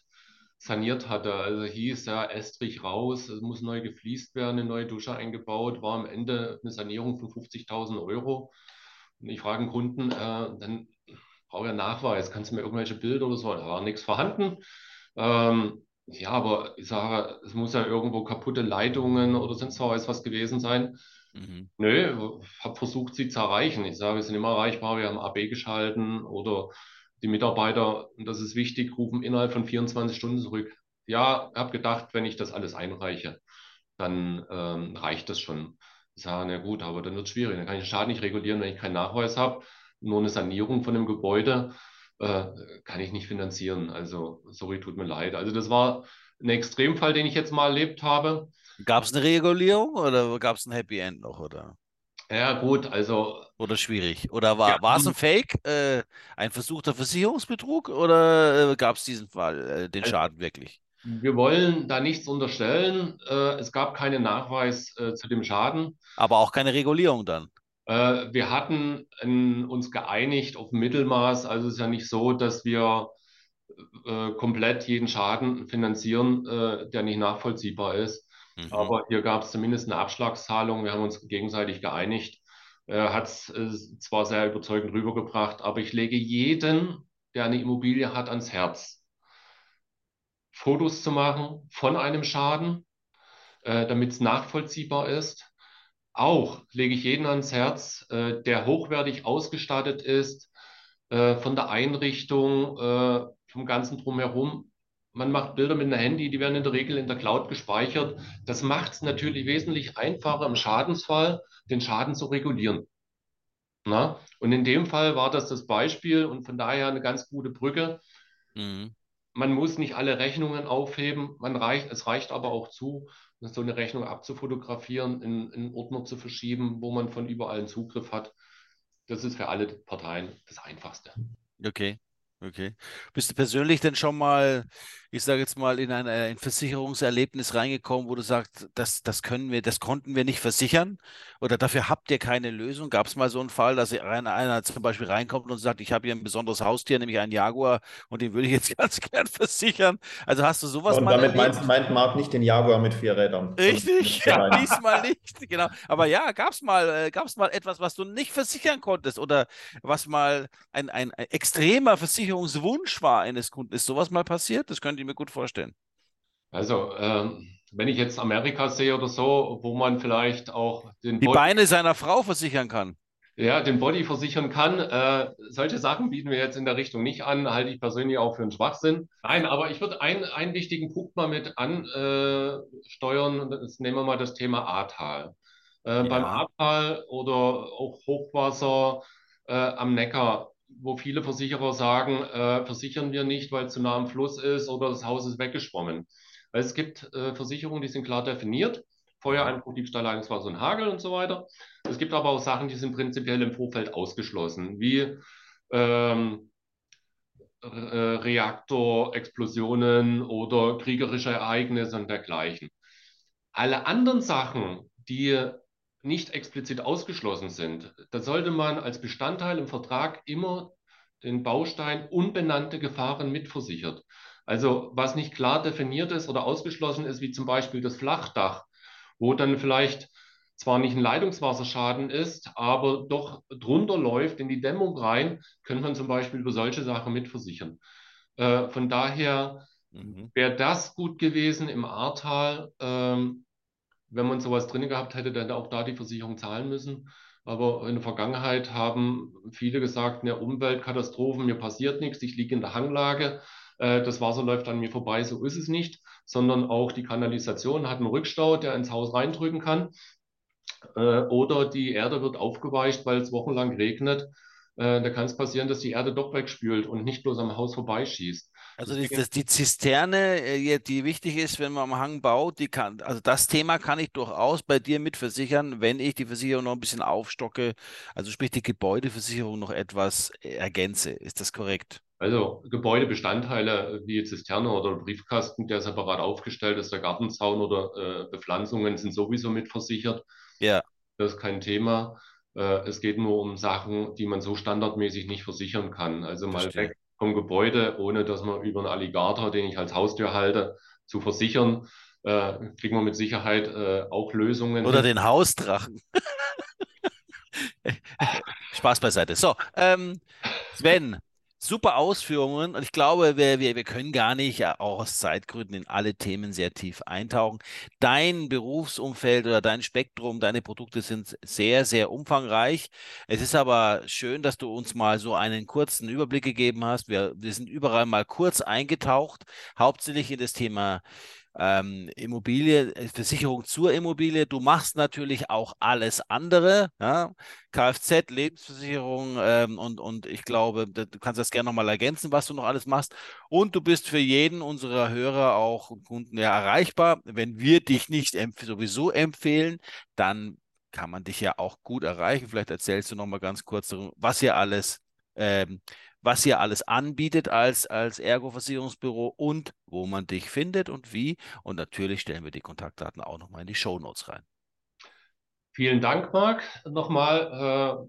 Speaker 1: saniert hatte. Also hieß ja Estrich raus, es muss neu gefliest werden, eine neue Dusche eingebaut, war am Ende eine Sanierung von 50.000 Euro. Und ich frage einen Kunden, äh, dann brauche ich einen Nachweis, kannst du mir irgendwelche Bilder oder so? Da war nichts vorhanden. Ähm, ja, aber ich sage, es muss ja irgendwo kaputte Leitungen oder sonst was gewesen sein. Mhm. Nö, habe versucht, sie zu erreichen. Ich sage, sie sind immer erreichbar. Wir haben AB geschalten oder die Mitarbeiter, und das ist wichtig, rufen innerhalb von 24 Stunden zurück. Ja, habe gedacht, wenn ich das alles einreiche, dann ähm, reicht das schon. Ich sage, na gut, aber dann wird es schwierig. Dann kann ich den Schaden nicht regulieren, wenn ich keinen Nachweis habe. Nur eine Sanierung von dem Gebäude äh, kann ich nicht finanzieren. Also, sorry, tut mir leid. Also, das war ein Extremfall, den ich jetzt mal erlebt habe.
Speaker 3: Gab es eine Regulierung oder gab es ein Happy End noch? Oder?
Speaker 1: Ja, gut, also.
Speaker 3: Oder schwierig. Oder war, ja, es ein Fake, äh, ein versuchter Versicherungsbetrug oder äh, gab es diesen Fall, äh, den also, Schaden wirklich?
Speaker 1: Wir wollen da nichts unterstellen. Äh, es gab keinen Nachweis zu dem Schaden.
Speaker 3: Aber auch keine Regulierung dann.
Speaker 1: Äh, wir hatten in, uns geeinigt auf Mittelmaß. Also es ist ja nicht so, dass wir äh, komplett jeden Schaden finanzieren, äh, der nicht nachvollziehbar ist. Mhm. Aber hier gab es zumindest eine Abschlagszahlung. Wir haben uns gegenseitig geeinigt. Hat es zwar sehr überzeugend rübergebracht, aber ich lege jeden, der eine Immobilie hat, ans Herz, Fotos zu machen von einem Schaden, damit es nachvollziehbar ist auch lege ich jeden ans Herz, äh, der hochwertig ausgestattet ist, äh, von der Einrichtung, äh, vom ganzen Drumherum. Man macht Bilder mit einem Handy, die werden in der Regel in der Cloud gespeichert. Das macht es natürlich wesentlich einfacher im Schadensfall, den Schaden zu regulieren. Na? Und in dem Fall war das das Beispiel und von daher eine ganz gute Brücke. Mhm. Man muss nicht alle Rechnungen aufheben, man reicht, es reicht aber auch zu, so eine Rechnung abzufotografieren, in, in Ordner zu verschieben, wo man von überall einen Zugriff hat. Das ist für alle Parteien das Einfachste.
Speaker 3: Okay. Okay. Bist du persönlich denn schon mal, ich sage jetzt mal, in ein, ein Versicherungserlebnis reingekommen, wo du sagst, das, das können wir, das konnten wir nicht versichern oder dafür habt ihr keine Lösung? Gab es mal so einen Fall, dass einer, einer zum Beispiel reinkommt und sagt, ich habe hier ein besonderes Haustier, nämlich einen Jaguar und den würde ich jetzt ganz gern versichern? Also hast du sowas
Speaker 4: und mal damit meinst, meint Marc nicht den Jaguar mit vier Rädern.
Speaker 3: Richtig, ja, diesmal nicht, genau. Aber ja, gab es mal, äh, mal etwas, was du nicht versichern konntest oder was mal ein, ein, ein extremer Versicherung Versicherungswunsch war eines Kunden. Ist sowas mal passiert? Das könnte ich mir gut vorstellen.
Speaker 1: Also, ähm, wenn ich jetzt Amerika sehe oder so, wo man vielleicht auch
Speaker 3: den die Body, Beine seiner Frau versichern kann.
Speaker 1: Ja, den Body versichern kann. Äh, solche Sachen bieten wir jetzt in der Richtung nicht an, halte ich persönlich auch für einen Schwachsinn. Nein, aber ich würde ein, einen wichtigen Punkt mal mit ansteuern. Äh, Jetzt nehmen wir mal das Thema Ahrtal. Äh, ja. Beim Ahrtal oder auch Hochwasser äh, am Neckar wo viele Versicherer sagen, äh, versichern wir nicht, weil es zu nah am Fluss ist oder das Haus ist weggeschwommen. Weil es gibt äh, Versicherungen, die sind klar definiert. Feuereinbruch, Diebstahl, Leitungswasser und Hagel und so weiter. Es gibt aber auch Sachen, die sind prinzipiell im Vorfeld ausgeschlossen, wie ähm, Reaktorexplosionen oder kriegerische Ereignisse und dergleichen. Alle anderen Sachen, die nicht explizit ausgeschlossen sind, da sollte man als Bestandteil im Vertrag immer den Baustein unbenannte Gefahren mitversichert. Also was nicht klar definiert ist oder ausgeschlossen ist, wie zum Beispiel das Flachdach, wo dann vielleicht zwar nicht ein Leitungswasserschaden ist, aber doch drunter läuft in die Dämmung rein, könnte man zum Beispiel über solche Sachen mitversichern. Äh, von daher mhm. wäre das gut gewesen im Ahrtal. Ähm, wenn man sowas drin gehabt hätte, dann auch da die Versicherung zahlen müssen. Aber in der Vergangenheit haben viele gesagt, eine Umweltkatastrophe, mir passiert nichts, ich liege in der Hanglage, äh, das Wasser läuft an mir vorbei, so ist es nicht, sondern auch die Kanalisation hat einen Rückstau, der ins Haus reindrücken kann. Äh, oder die Erde wird aufgeweicht, weil es wochenlang regnet. Äh, da kann es passieren, dass die Erde doch wegspült und nicht bloß am Haus vorbeischießt.
Speaker 3: Also die, das, die Zisterne, äh, die wichtig ist, wenn man am Hang baut, die kann, also das Thema kann ich durchaus bei dir mit versichern, wenn ich die Versicherung noch ein bisschen aufstocke, also sprich die Gebäudeversicherung noch etwas ergänze. Ist das korrekt?
Speaker 1: Also Gebäudebestandteile wie Zisterne oder Briefkasten, der separat aufgestellt ist, der Gartenzaun oder äh, Bepflanzungen sind sowieso mitversichert. Ja. Das ist kein Thema. Äh, es geht nur um Sachen, die man so standardmäßig nicht versichern kann. Also mal Verstehe. weg vom Gebäude, ohne dass man über einen Alligator, den ich als Haustür halte, zu versichern, äh, kriegen wir mit Sicherheit äh, auch Lösungen.
Speaker 3: Oder den Hausdrachen. Spaß beiseite. So, ähm, Sven, super Ausführungen und ich glaube, wir, wir, wir können gar nicht, auch aus Zeitgründen, in alle Themen sehr tief eintauchen. Dein Berufsumfeld oder dein Spektrum, deine Produkte sind sehr, sehr umfangreich. Es ist aber schön, dass du uns mal so einen kurzen Überblick gegeben hast. Wir, wir sind überall mal kurz eingetaucht, hauptsächlich in das Thema ähm, Immobilie, äh, Versicherung zur Immobilie. Du machst natürlich auch alles andere, ja? Kfz, Lebensversicherung ähm, und, und ich glaube, du kannst das gerne nochmal ergänzen, was du noch alles machst. Und du bist für jeden unserer Hörer auch Kunden ja erreichbar. Wenn wir dich nicht empf sowieso empfehlen, dann kann man dich ja auch gut erreichen. Vielleicht erzählst du nochmal ganz kurz, was ihr alles ähm, was ihr alles anbietet als, als Ergo-Versicherungsbüro und wo man dich findet und wie. Und natürlich stellen wir die Kontaktdaten auch nochmal in die Show Notes rein.
Speaker 1: Vielen Dank, Marc, nochmal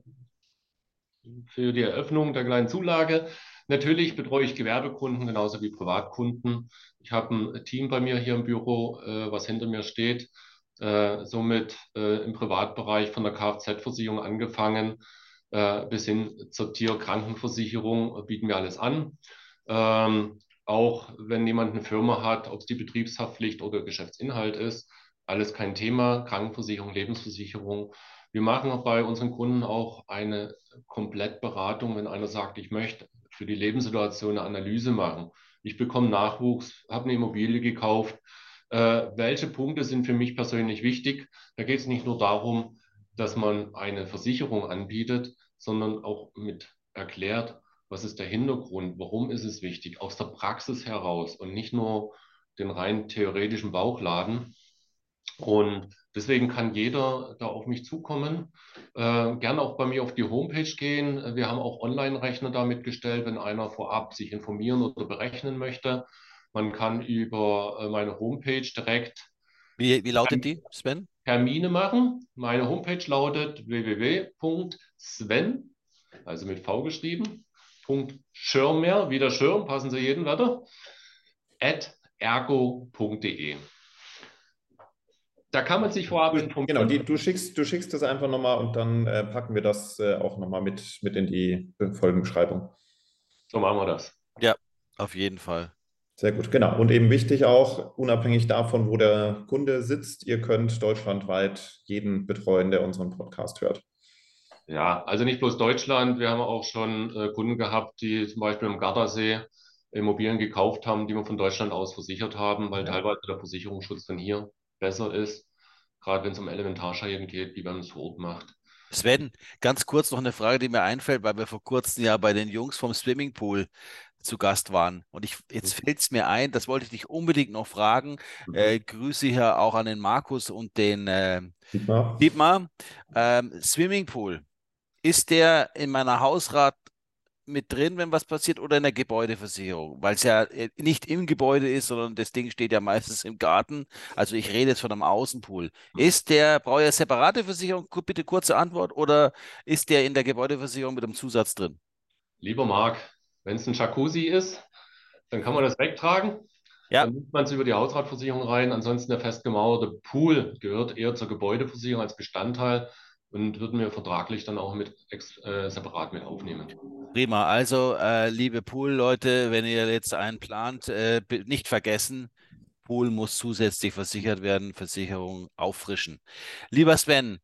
Speaker 1: äh, für die Eröffnung der kleinen Zulage. Natürlich betreue ich Gewerbekunden genauso wie Privatkunden. Ich habe ein Team bei mir hier im Büro, äh, was hinter mir steht. Äh, somit äh, im Privatbereich von der Kfz-Versicherung angefangen bis hin zur Tierkrankenversicherung äh, bieten wir alles an. Ähm, auch wenn jemand eine Firma hat, ob es die Betriebshaftpflicht oder Geschäftsinhalt ist, alles kein Thema. Krankenversicherung, Lebensversicherung. Wir machen bei unseren Kunden auch eine Komplettberatung, wenn einer sagt, ich möchte für die Lebenssituation eine Analyse machen. Ich bekomme Nachwuchs, habe eine Immobilie gekauft. Äh, welche Punkte sind für mich persönlich wichtig? Da geht es nicht nur darum, dass man eine Versicherung anbietet, sondern auch mit erklärt, was ist der Hintergrund, warum ist es wichtig, aus der Praxis heraus und nicht nur den rein theoretischen Bauchladen. Und deswegen kann jeder da auf mich zukommen. Äh, gerne auch bei mir auf die Homepage gehen. Wir haben auch Online-Rechner damit gestellt, wenn einer vorab sich informieren oder berechnen möchte. Man kann über äh, meine Homepage direkt.
Speaker 3: Wie, wie lautet die, Sven?
Speaker 1: Termine machen. Meine Homepage lautet www.sven, also mit V geschrieben, Schirmer, wieder Schirm, passen Sie jeden Wetter, at ergo.de. Da kann man sich vorab
Speaker 4: informieren. Genau, die, du, schickst, du schickst das einfach nochmal und dann äh, packen wir das äh, auch nochmal mit, mit in die Folgenbeschreibung.
Speaker 1: So machen wir das.
Speaker 3: Ja, auf jeden Fall.
Speaker 4: Sehr gut, genau. Und eben wichtig auch, unabhängig davon, wo der Kunde sitzt, ihr könnt deutschlandweit jeden betreuen, der unseren Podcast hört.
Speaker 1: Ja, also nicht bloß Deutschland. Wir haben auch schon äh, Kunden gehabt, die zum Beispiel im Gardasee Immobilien gekauft haben, die wir von Deutschland aus versichert haben, weil ja. teilweise der Versicherungsschutz von hier besser ist, gerade wenn es um Elementarschäden geht, wie man es vor Ort macht.
Speaker 3: Sven, ganz kurz noch eine Frage, die mir einfällt, weil wir vor kurzem ja bei den Jungs vom Swimmingpool zu Gast waren. Und ich, jetzt fällt es mir ein, das wollte ich dich unbedingt noch fragen. Mhm. Äh, Grüße hier auch an den Markus und den äh, Dietmar. Dietmar. Ähm, Swimmingpool. Ist der in meiner Hausrat mit drin, wenn was passiert, oder in der Gebäudeversicherung? Weil es ja äh, nicht im Gebäude ist, sondern das Ding steht ja meistens im Garten. Also ich rede jetzt von einem Außenpool. Ist der, brauche ich eine separate Versicherung? Bitte kurze Antwort. Oder ist der in der Gebäudeversicherung mit einem Zusatz drin?
Speaker 1: Lieber Marc, wenn es ein Jacuzzi ist, dann kann man das wegtragen. Ja. Dann nimmt man es über die Hausratversicherung rein. Ansonsten der festgemauerte Pool gehört eher zur Gebäudeversicherung als Bestandteil und würden wir vertraglich dann auch mit äh, separat mit aufnehmen.
Speaker 3: Prima. Also, äh, liebe Pool-Leute, wenn ihr jetzt einen plant, äh, nicht vergessen, Pool muss zusätzlich versichert werden, Versicherung auffrischen. Lieber Sven,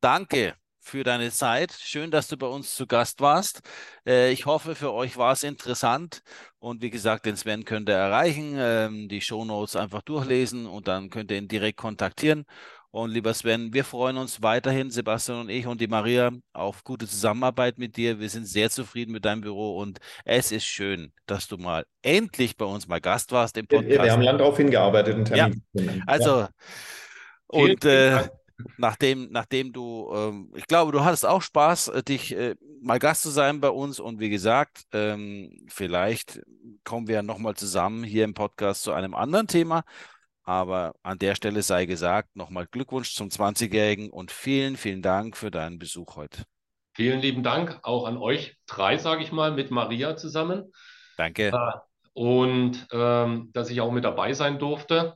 Speaker 3: danke für deine Zeit. Schön, dass du bei uns zu Gast warst. Äh, ich hoffe, für euch war es interessant. Und wie gesagt, den Sven könnt ihr erreichen, ähm, die Shownotes einfach durchlesen und dann könnt ihr ihn direkt kontaktieren. Und lieber Sven, wir freuen uns weiterhin, Sebastian und ich und die Maria, auf gute Zusammenarbeit mit dir. Wir sind sehr zufrieden mit deinem Büro und es ist schön, dass du mal endlich bei uns mal Gast warst im
Speaker 4: Podcast. Wir, wir haben lang darauf hingearbeitet, einen Termin
Speaker 3: ja, Also, ja. und äh, nachdem, nachdem du, ähm, ich glaube, du hattest auch Spaß, äh, dich äh, mal Gast zu sein bei uns und wie gesagt, ähm, vielleicht kommen wir nochmal zusammen hier im Podcast zu einem anderen Thema. Aber an der Stelle sei gesagt, nochmal Glückwunsch zum 20-Jährigen und vielen, vielen Dank für deinen Besuch heute.
Speaker 1: Vielen lieben Dank auch an euch drei, sage ich mal, mit Maria zusammen.
Speaker 3: Danke. Äh,
Speaker 1: und ähm, dass ich auch mit dabei sein durfte,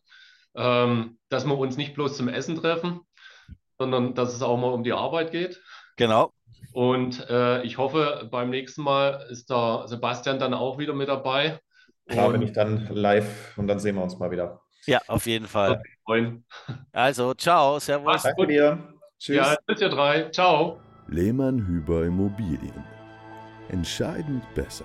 Speaker 1: ähm, dass wir uns nicht bloß zum Essen treffen, sondern dass es auch mal um die Arbeit geht.
Speaker 3: Genau.
Speaker 1: Und äh, ich hoffe, beim nächsten Mal ist der Sebastian dann auch wieder mit dabei.
Speaker 4: Klar, bin ich dann live und dann sehen wir uns mal wieder.
Speaker 3: Ja, auf jeden Fall. Also, ciao, servus.
Speaker 4: Danke dir.
Speaker 1: Tschüss. Ja, bis ihr drei. Ciao.
Speaker 2: Lehmann Hüber Immobilien. Entscheidend besser.